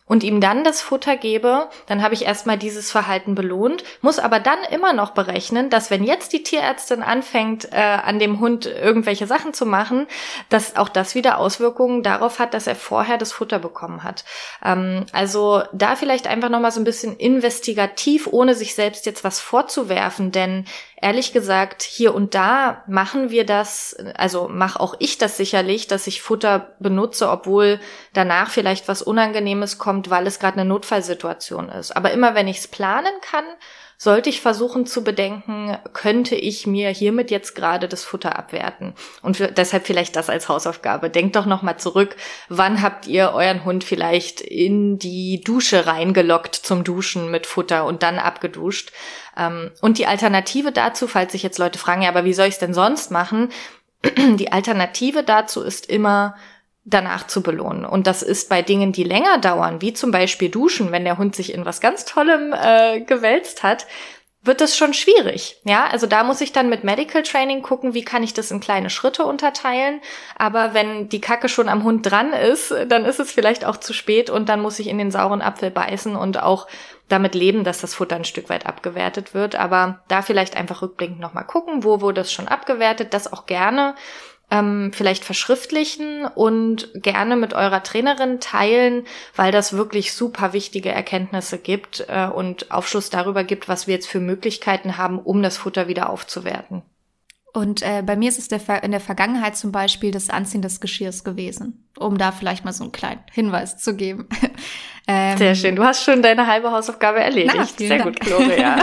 und ihm dann das Futter gebe, dann habe ich erstmal dieses Verhalten belohnt, muss aber dann immer noch berechnen, dass wenn jetzt die Tierärztin anfängt, äh, an dem Hund irgendwelche Sachen zu machen, dass auch das wieder Auswirkungen darauf hat, dass er vorher das Futter bekommen hat. Ähm, also da vielleicht einfach nochmal so ein bisschen investigativ, ohne sich selbst jetzt was vorzuwerfen, denn ehrlich gesagt, hier und da machen wir das, also mache auch ich das sicherlich, dass ich Futter benutze, obwohl danach vielleicht was Unangenehmes kommt, weil es gerade eine Notfallsituation ist. Aber immer wenn ich es planen kann, sollte ich versuchen zu bedenken, könnte ich mir hiermit jetzt gerade das Futter abwerten? Und für, deshalb vielleicht das als Hausaufgabe. Denkt doch nochmal zurück, wann habt ihr euren Hund vielleicht in die Dusche reingelockt zum Duschen mit Futter und dann abgeduscht? Ähm, und die Alternative dazu, falls sich jetzt Leute fragen, ja, aber wie soll ich es denn sonst machen? Die Alternative dazu ist immer, danach zu belohnen. Und das ist bei Dingen, die länger dauern, wie zum Beispiel Duschen, wenn der Hund sich in was ganz Tollem äh, gewälzt hat, wird das schon schwierig. Ja, also da muss ich dann mit Medical Training gucken, wie kann ich das in kleine Schritte unterteilen. Aber wenn die Kacke schon am Hund dran ist, dann ist es vielleicht auch zu spät und dann muss ich in den sauren Apfel beißen und auch damit leben, dass das Futter ein Stück weit abgewertet wird. Aber da vielleicht einfach rückblickend nochmal gucken, wo wurde es schon abgewertet, das auch gerne ähm, vielleicht verschriftlichen und gerne mit eurer Trainerin teilen, weil das wirklich super wichtige Erkenntnisse gibt äh, und Aufschluss darüber gibt, was wir jetzt für Möglichkeiten haben, um das Futter wieder aufzuwerten. Und äh, bei mir ist es der in der Vergangenheit zum Beispiel das Anziehen des Geschirrs gewesen, um da vielleicht mal so einen kleinen Hinweis zu geben. ähm, Sehr schön. Du hast schon deine halbe Hausaufgabe erledigt. Na, Sehr Dank. gut, Gloria.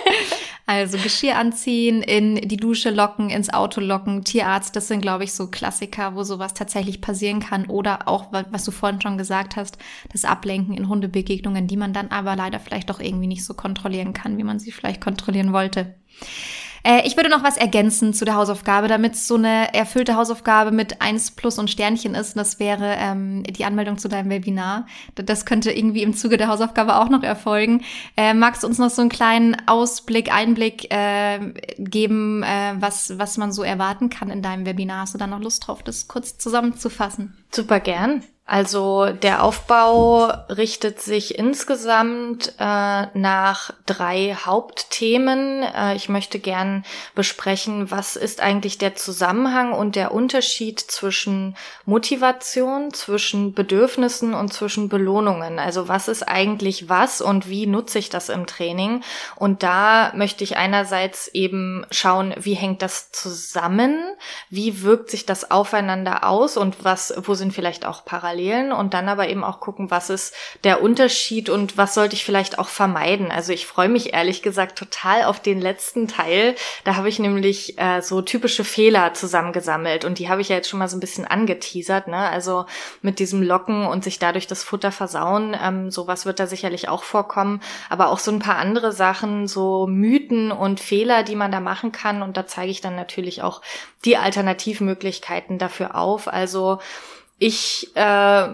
Also Geschirr anziehen, in die Dusche locken, ins Auto locken, Tierarzt, das sind, glaube ich, so Klassiker, wo sowas tatsächlich passieren kann. Oder auch, was du vorhin schon gesagt hast, das Ablenken in Hundebegegnungen, die man dann aber leider vielleicht doch irgendwie nicht so kontrollieren kann, wie man sie vielleicht kontrollieren wollte. Äh, ich würde noch was ergänzen zu der Hausaufgabe, damit es so eine erfüllte Hausaufgabe mit 1 plus und Sternchen ist. Das wäre ähm, die Anmeldung zu deinem Webinar. Das könnte irgendwie im Zuge der Hausaufgabe auch noch erfolgen. Äh, magst du uns noch so einen kleinen Ausblick, Einblick äh, geben, äh, was, was man so erwarten kann in deinem Webinar? Hast du da noch Lust drauf, das kurz zusammenzufassen? Super gern. Also der Aufbau richtet sich insgesamt äh, nach drei Hauptthemen. Äh, ich möchte gern besprechen, was ist eigentlich der Zusammenhang und der Unterschied zwischen Motivation, zwischen Bedürfnissen und zwischen Belohnungen. Also was ist eigentlich was und wie nutze ich das im Training? Und da möchte ich einerseits eben schauen, wie hängt das zusammen? Wie wirkt sich das aufeinander aus und was, wo sind vielleicht auch Parallelen? Parallelen und dann aber eben auch gucken, was ist der Unterschied und was sollte ich vielleicht auch vermeiden. Also ich freue mich ehrlich gesagt total auf den letzten Teil. Da habe ich nämlich äh, so typische Fehler zusammengesammelt und die habe ich ja jetzt schon mal so ein bisschen angeteasert. Ne? Also mit diesem Locken und sich dadurch das Futter versauen, ähm, sowas wird da sicherlich auch vorkommen. Aber auch so ein paar andere Sachen, so Mythen und Fehler, die man da machen kann. Und da zeige ich dann natürlich auch die Alternativmöglichkeiten dafür auf. Also ich äh,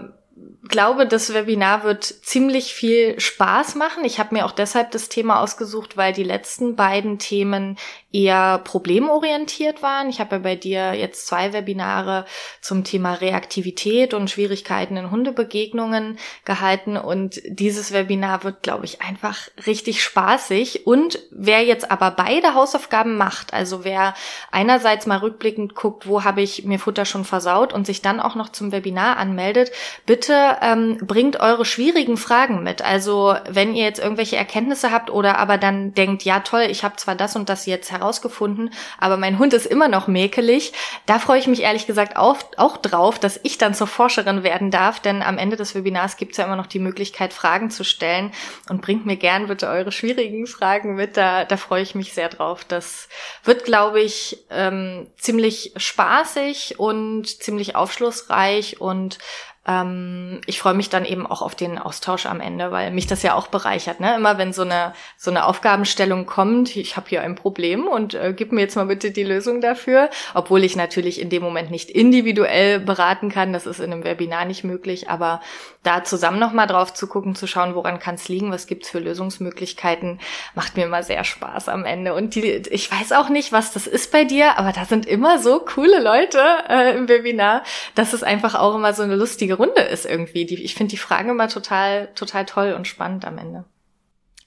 glaube, das Webinar wird ziemlich viel Spaß machen. Ich habe mir auch deshalb das Thema ausgesucht, weil die letzten beiden Themen eher problemorientiert waren. Ich habe ja bei dir jetzt zwei Webinare zum Thema Reaktivität und Schwierigkeiten in Hundebegegnungen gehalten und dieses Webinar wird, glaube ich, einfach richtig spaßig. Und wer jetzt aber beide Hausaufgaben macht, also wer einerseits mal rückblickend guckt, wo habe ich mir Futter schon versaut und sich dann auch noch zum Webinar anmeldet, bitte ähm, bringt eure schwierigen Fragen mit. Also wenn ihr jetzt irgendwelche Erkenntnisse habt oder aber dann denkt, ja toll, ich habe zwar das und das jetzt heraus herausgefunden, aber mein Hund ist immer noch mäkelig. Da freue ich mich ehrlich gesagt auch, auch drauf, dass ich dann zur Forscherin werden darf, denn am Ende des Webinars gibt es ja immer noch die Möglichkeit, Fragen zu stellen und bringt mir gern bitte eure schwierigen Fragen mit. Da, da freue ich mich sehr drauf. Das wird, glaube ich, ähm, ziemlich spaßig und ziemlich aufschlussreich und ähm, ich freue mich dann eben auch auf den Austausch am Ende, weil mich das ja auch bereichert. Ne? Immer wenn so eine so eine Aufgabenstellung kommt, ich habe hier ein Problem und äh, gib mir jetzt mal bitte die Lösung dafür, obwohl ich natürlich in dem Moment nicht individuell beraten kann, das ist in einem Webinar nicht möglich, aber da zusammen noch mal drauf zu gucken, zu schauen, woran kann es liegen, was gibt's für Lösungsmöglichkeiten, macht mir immer sehr Spaß am Ende. Und die, ich weiß auch nicht, was das ist bei dir, aber da sind immer so coole Leute äh, im Webinar, dass es einfach auch immer so eine lustige lustige Runde ist irgendwie. Die, ich finde die Fragen immer total, total toll und spannend am Ende.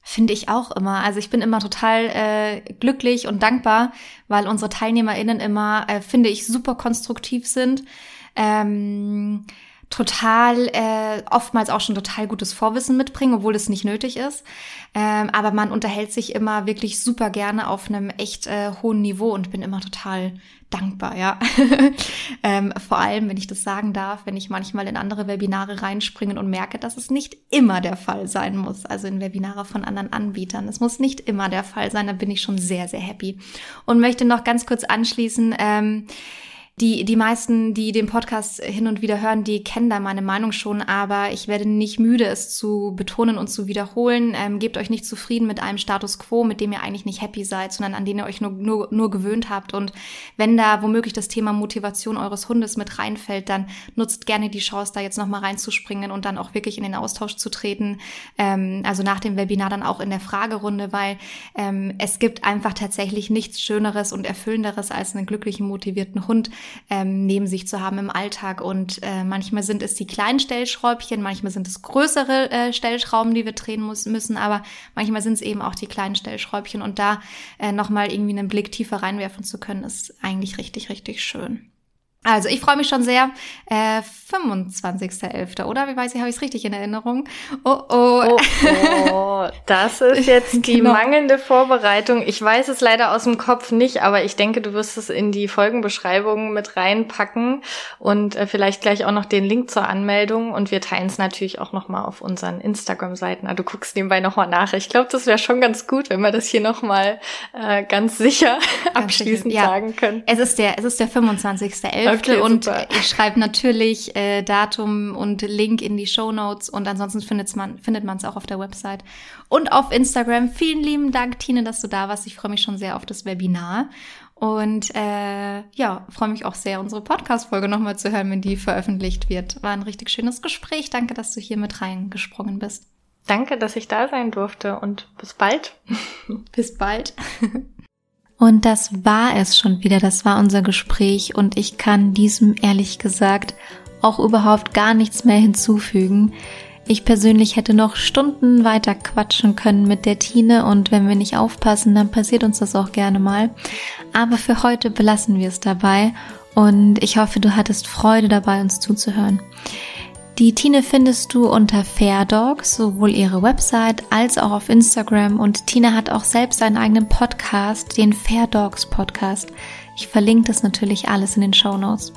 Finde ich auch immer. Also ich bin immer total äh, glücklich und dankbar, weil unsere TeilnehmerInnen immer, äh, finde ich, super konstruktiv sind. Ähm, total, äh, oftmals auch schon total gutes Vorwissen mitbringen, obwohl es nicht nötig ist. Ähm, aber man unterhält sich immer wirklich super gerne auf einem echt äh, hohen Niveau und bin immer total dankbar, ja. ähm, vor allem, wenn ich das sagen darf, wenn ich manchmal in andere Webinare reinspringen und merke, dass es nicht immer der Fall sein muss. Also in Webinare von anderen Anbietern. Es muss nicht immer der Fall sein. Da bin ich schon sehr, sehr happy. Und möchte noch ganz kurz anschließen. Ähm, die, die meisten, die den Podcast hin und wieder hören, die kennen da meine Meinung schon, aber ich werde nicht müde, es zu betonen und zu wiederholen. Ähm, gebt euch nicht zufrieden mit einem Status quo, mit dem ihr eigentlich nicht happy seid, sondern an den ihr euch nur, nur, nur gewöhnt habt. Und wenn da womöglich das Thema Motivation eures Hundes mit reinfällt, dann nutzt gerne die Chance, da jetzt nochmal reinzuspringen und dann auch wirklich in den Austausch zu treten. Ähm, also nach dem Webinar dann auch in der Fragerunde, weil ähm, es gibt einfach tatsächlich nichts Schöneres und Erfüllenderes als einen glücklichen, motivierten Hund ähm, neben sich zu haben im Alltag. Und äh, manchmal sind es die kleinen Stellschräubchen, manchmal sind es größere äh, Stellschrauben, die wir drehen muss, müssen, aber manchmal sind es eben auch die kleinen Stellschräubchen. Und da äh, nochmal irgendwie einen Blick tiefer reinwerfen zu können, ist eigentlich richtig, richtig schön. Also, ich freue mich schon sehr. Äh, 25.11., oder? Wie weiß ich, habe ich es richtig in Erinnerung? Oh, oh. oh, oh. Das ist jetzt die genau. mangelnde Vorbereitung. Ich weiß es leider aus dem Kopf nicht, aber ich denke, du wirst es in die Folgenbeschreibung mit reinpacken und äh, vielleicht gleich auch noch den Link zur Anmeldung. Und wir teilen es natürlich auch nochmal auf unseren Instagram-Seiten. Also, du guckst nebenbei nochmal nach. Ich glaube, das wäre schon ganz gut, wenn wir das hier nochmal äh, ganz sicher ganz abschließend sicher. Ja. sagen können. Es ist der, es ist der 25.11. Okay, und super. ich schreibe natürlich äh, Datum und Link in die Show Notes und ansonsten findet's man, findet man es auch auf der Website und auf Instagram. Vielen lieben Dank, Tine, dass du da warst. Ich freue mich schon sehr auf das Webinar. Und äh, ja, freue mich auch sehr, unsere Podcast-Folge nochmal zu hören, wenn die veröffentlicht wird. War ein richtig schönes Gespräch. Danke, dass du hier mit reingesprungen bist. Danke, dass ich da sein durfte und bis bald. bis bald. Und das war es schon wieder, das war unser Gespräch und ich kann diesem ehrlich gesagt auch überhaupt gar nichts mehr hinzufügen. Ich persönlich hätte noch Stunden weiter quatschen können mit der Tine und wenn wir nicht aufpassen, dann passiert uns das auch gerne mal. Aber für heute belassen wir es dabei und ich hoffe, du hattest Freude dabei, uns zuzuhören. Die Tine findest du unter Fair Dogs, sowohl ihre Website als auch auf Instagram und Tine hat auch selbst einen eigenen Podcast, den Fair Dogs Podcast. Ich verlinke das natürlich alles in den Show Notes.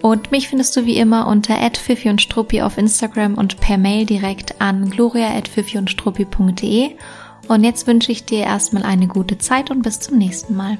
Und mich findest du wie immer unter @fifi und Struppi auf Instagram und per Mail direkt an gloria@fifi und Struppi.de. Und jetzt wünsche ich dir erstmal eine gute Zeit und bis zum nächsten Mal.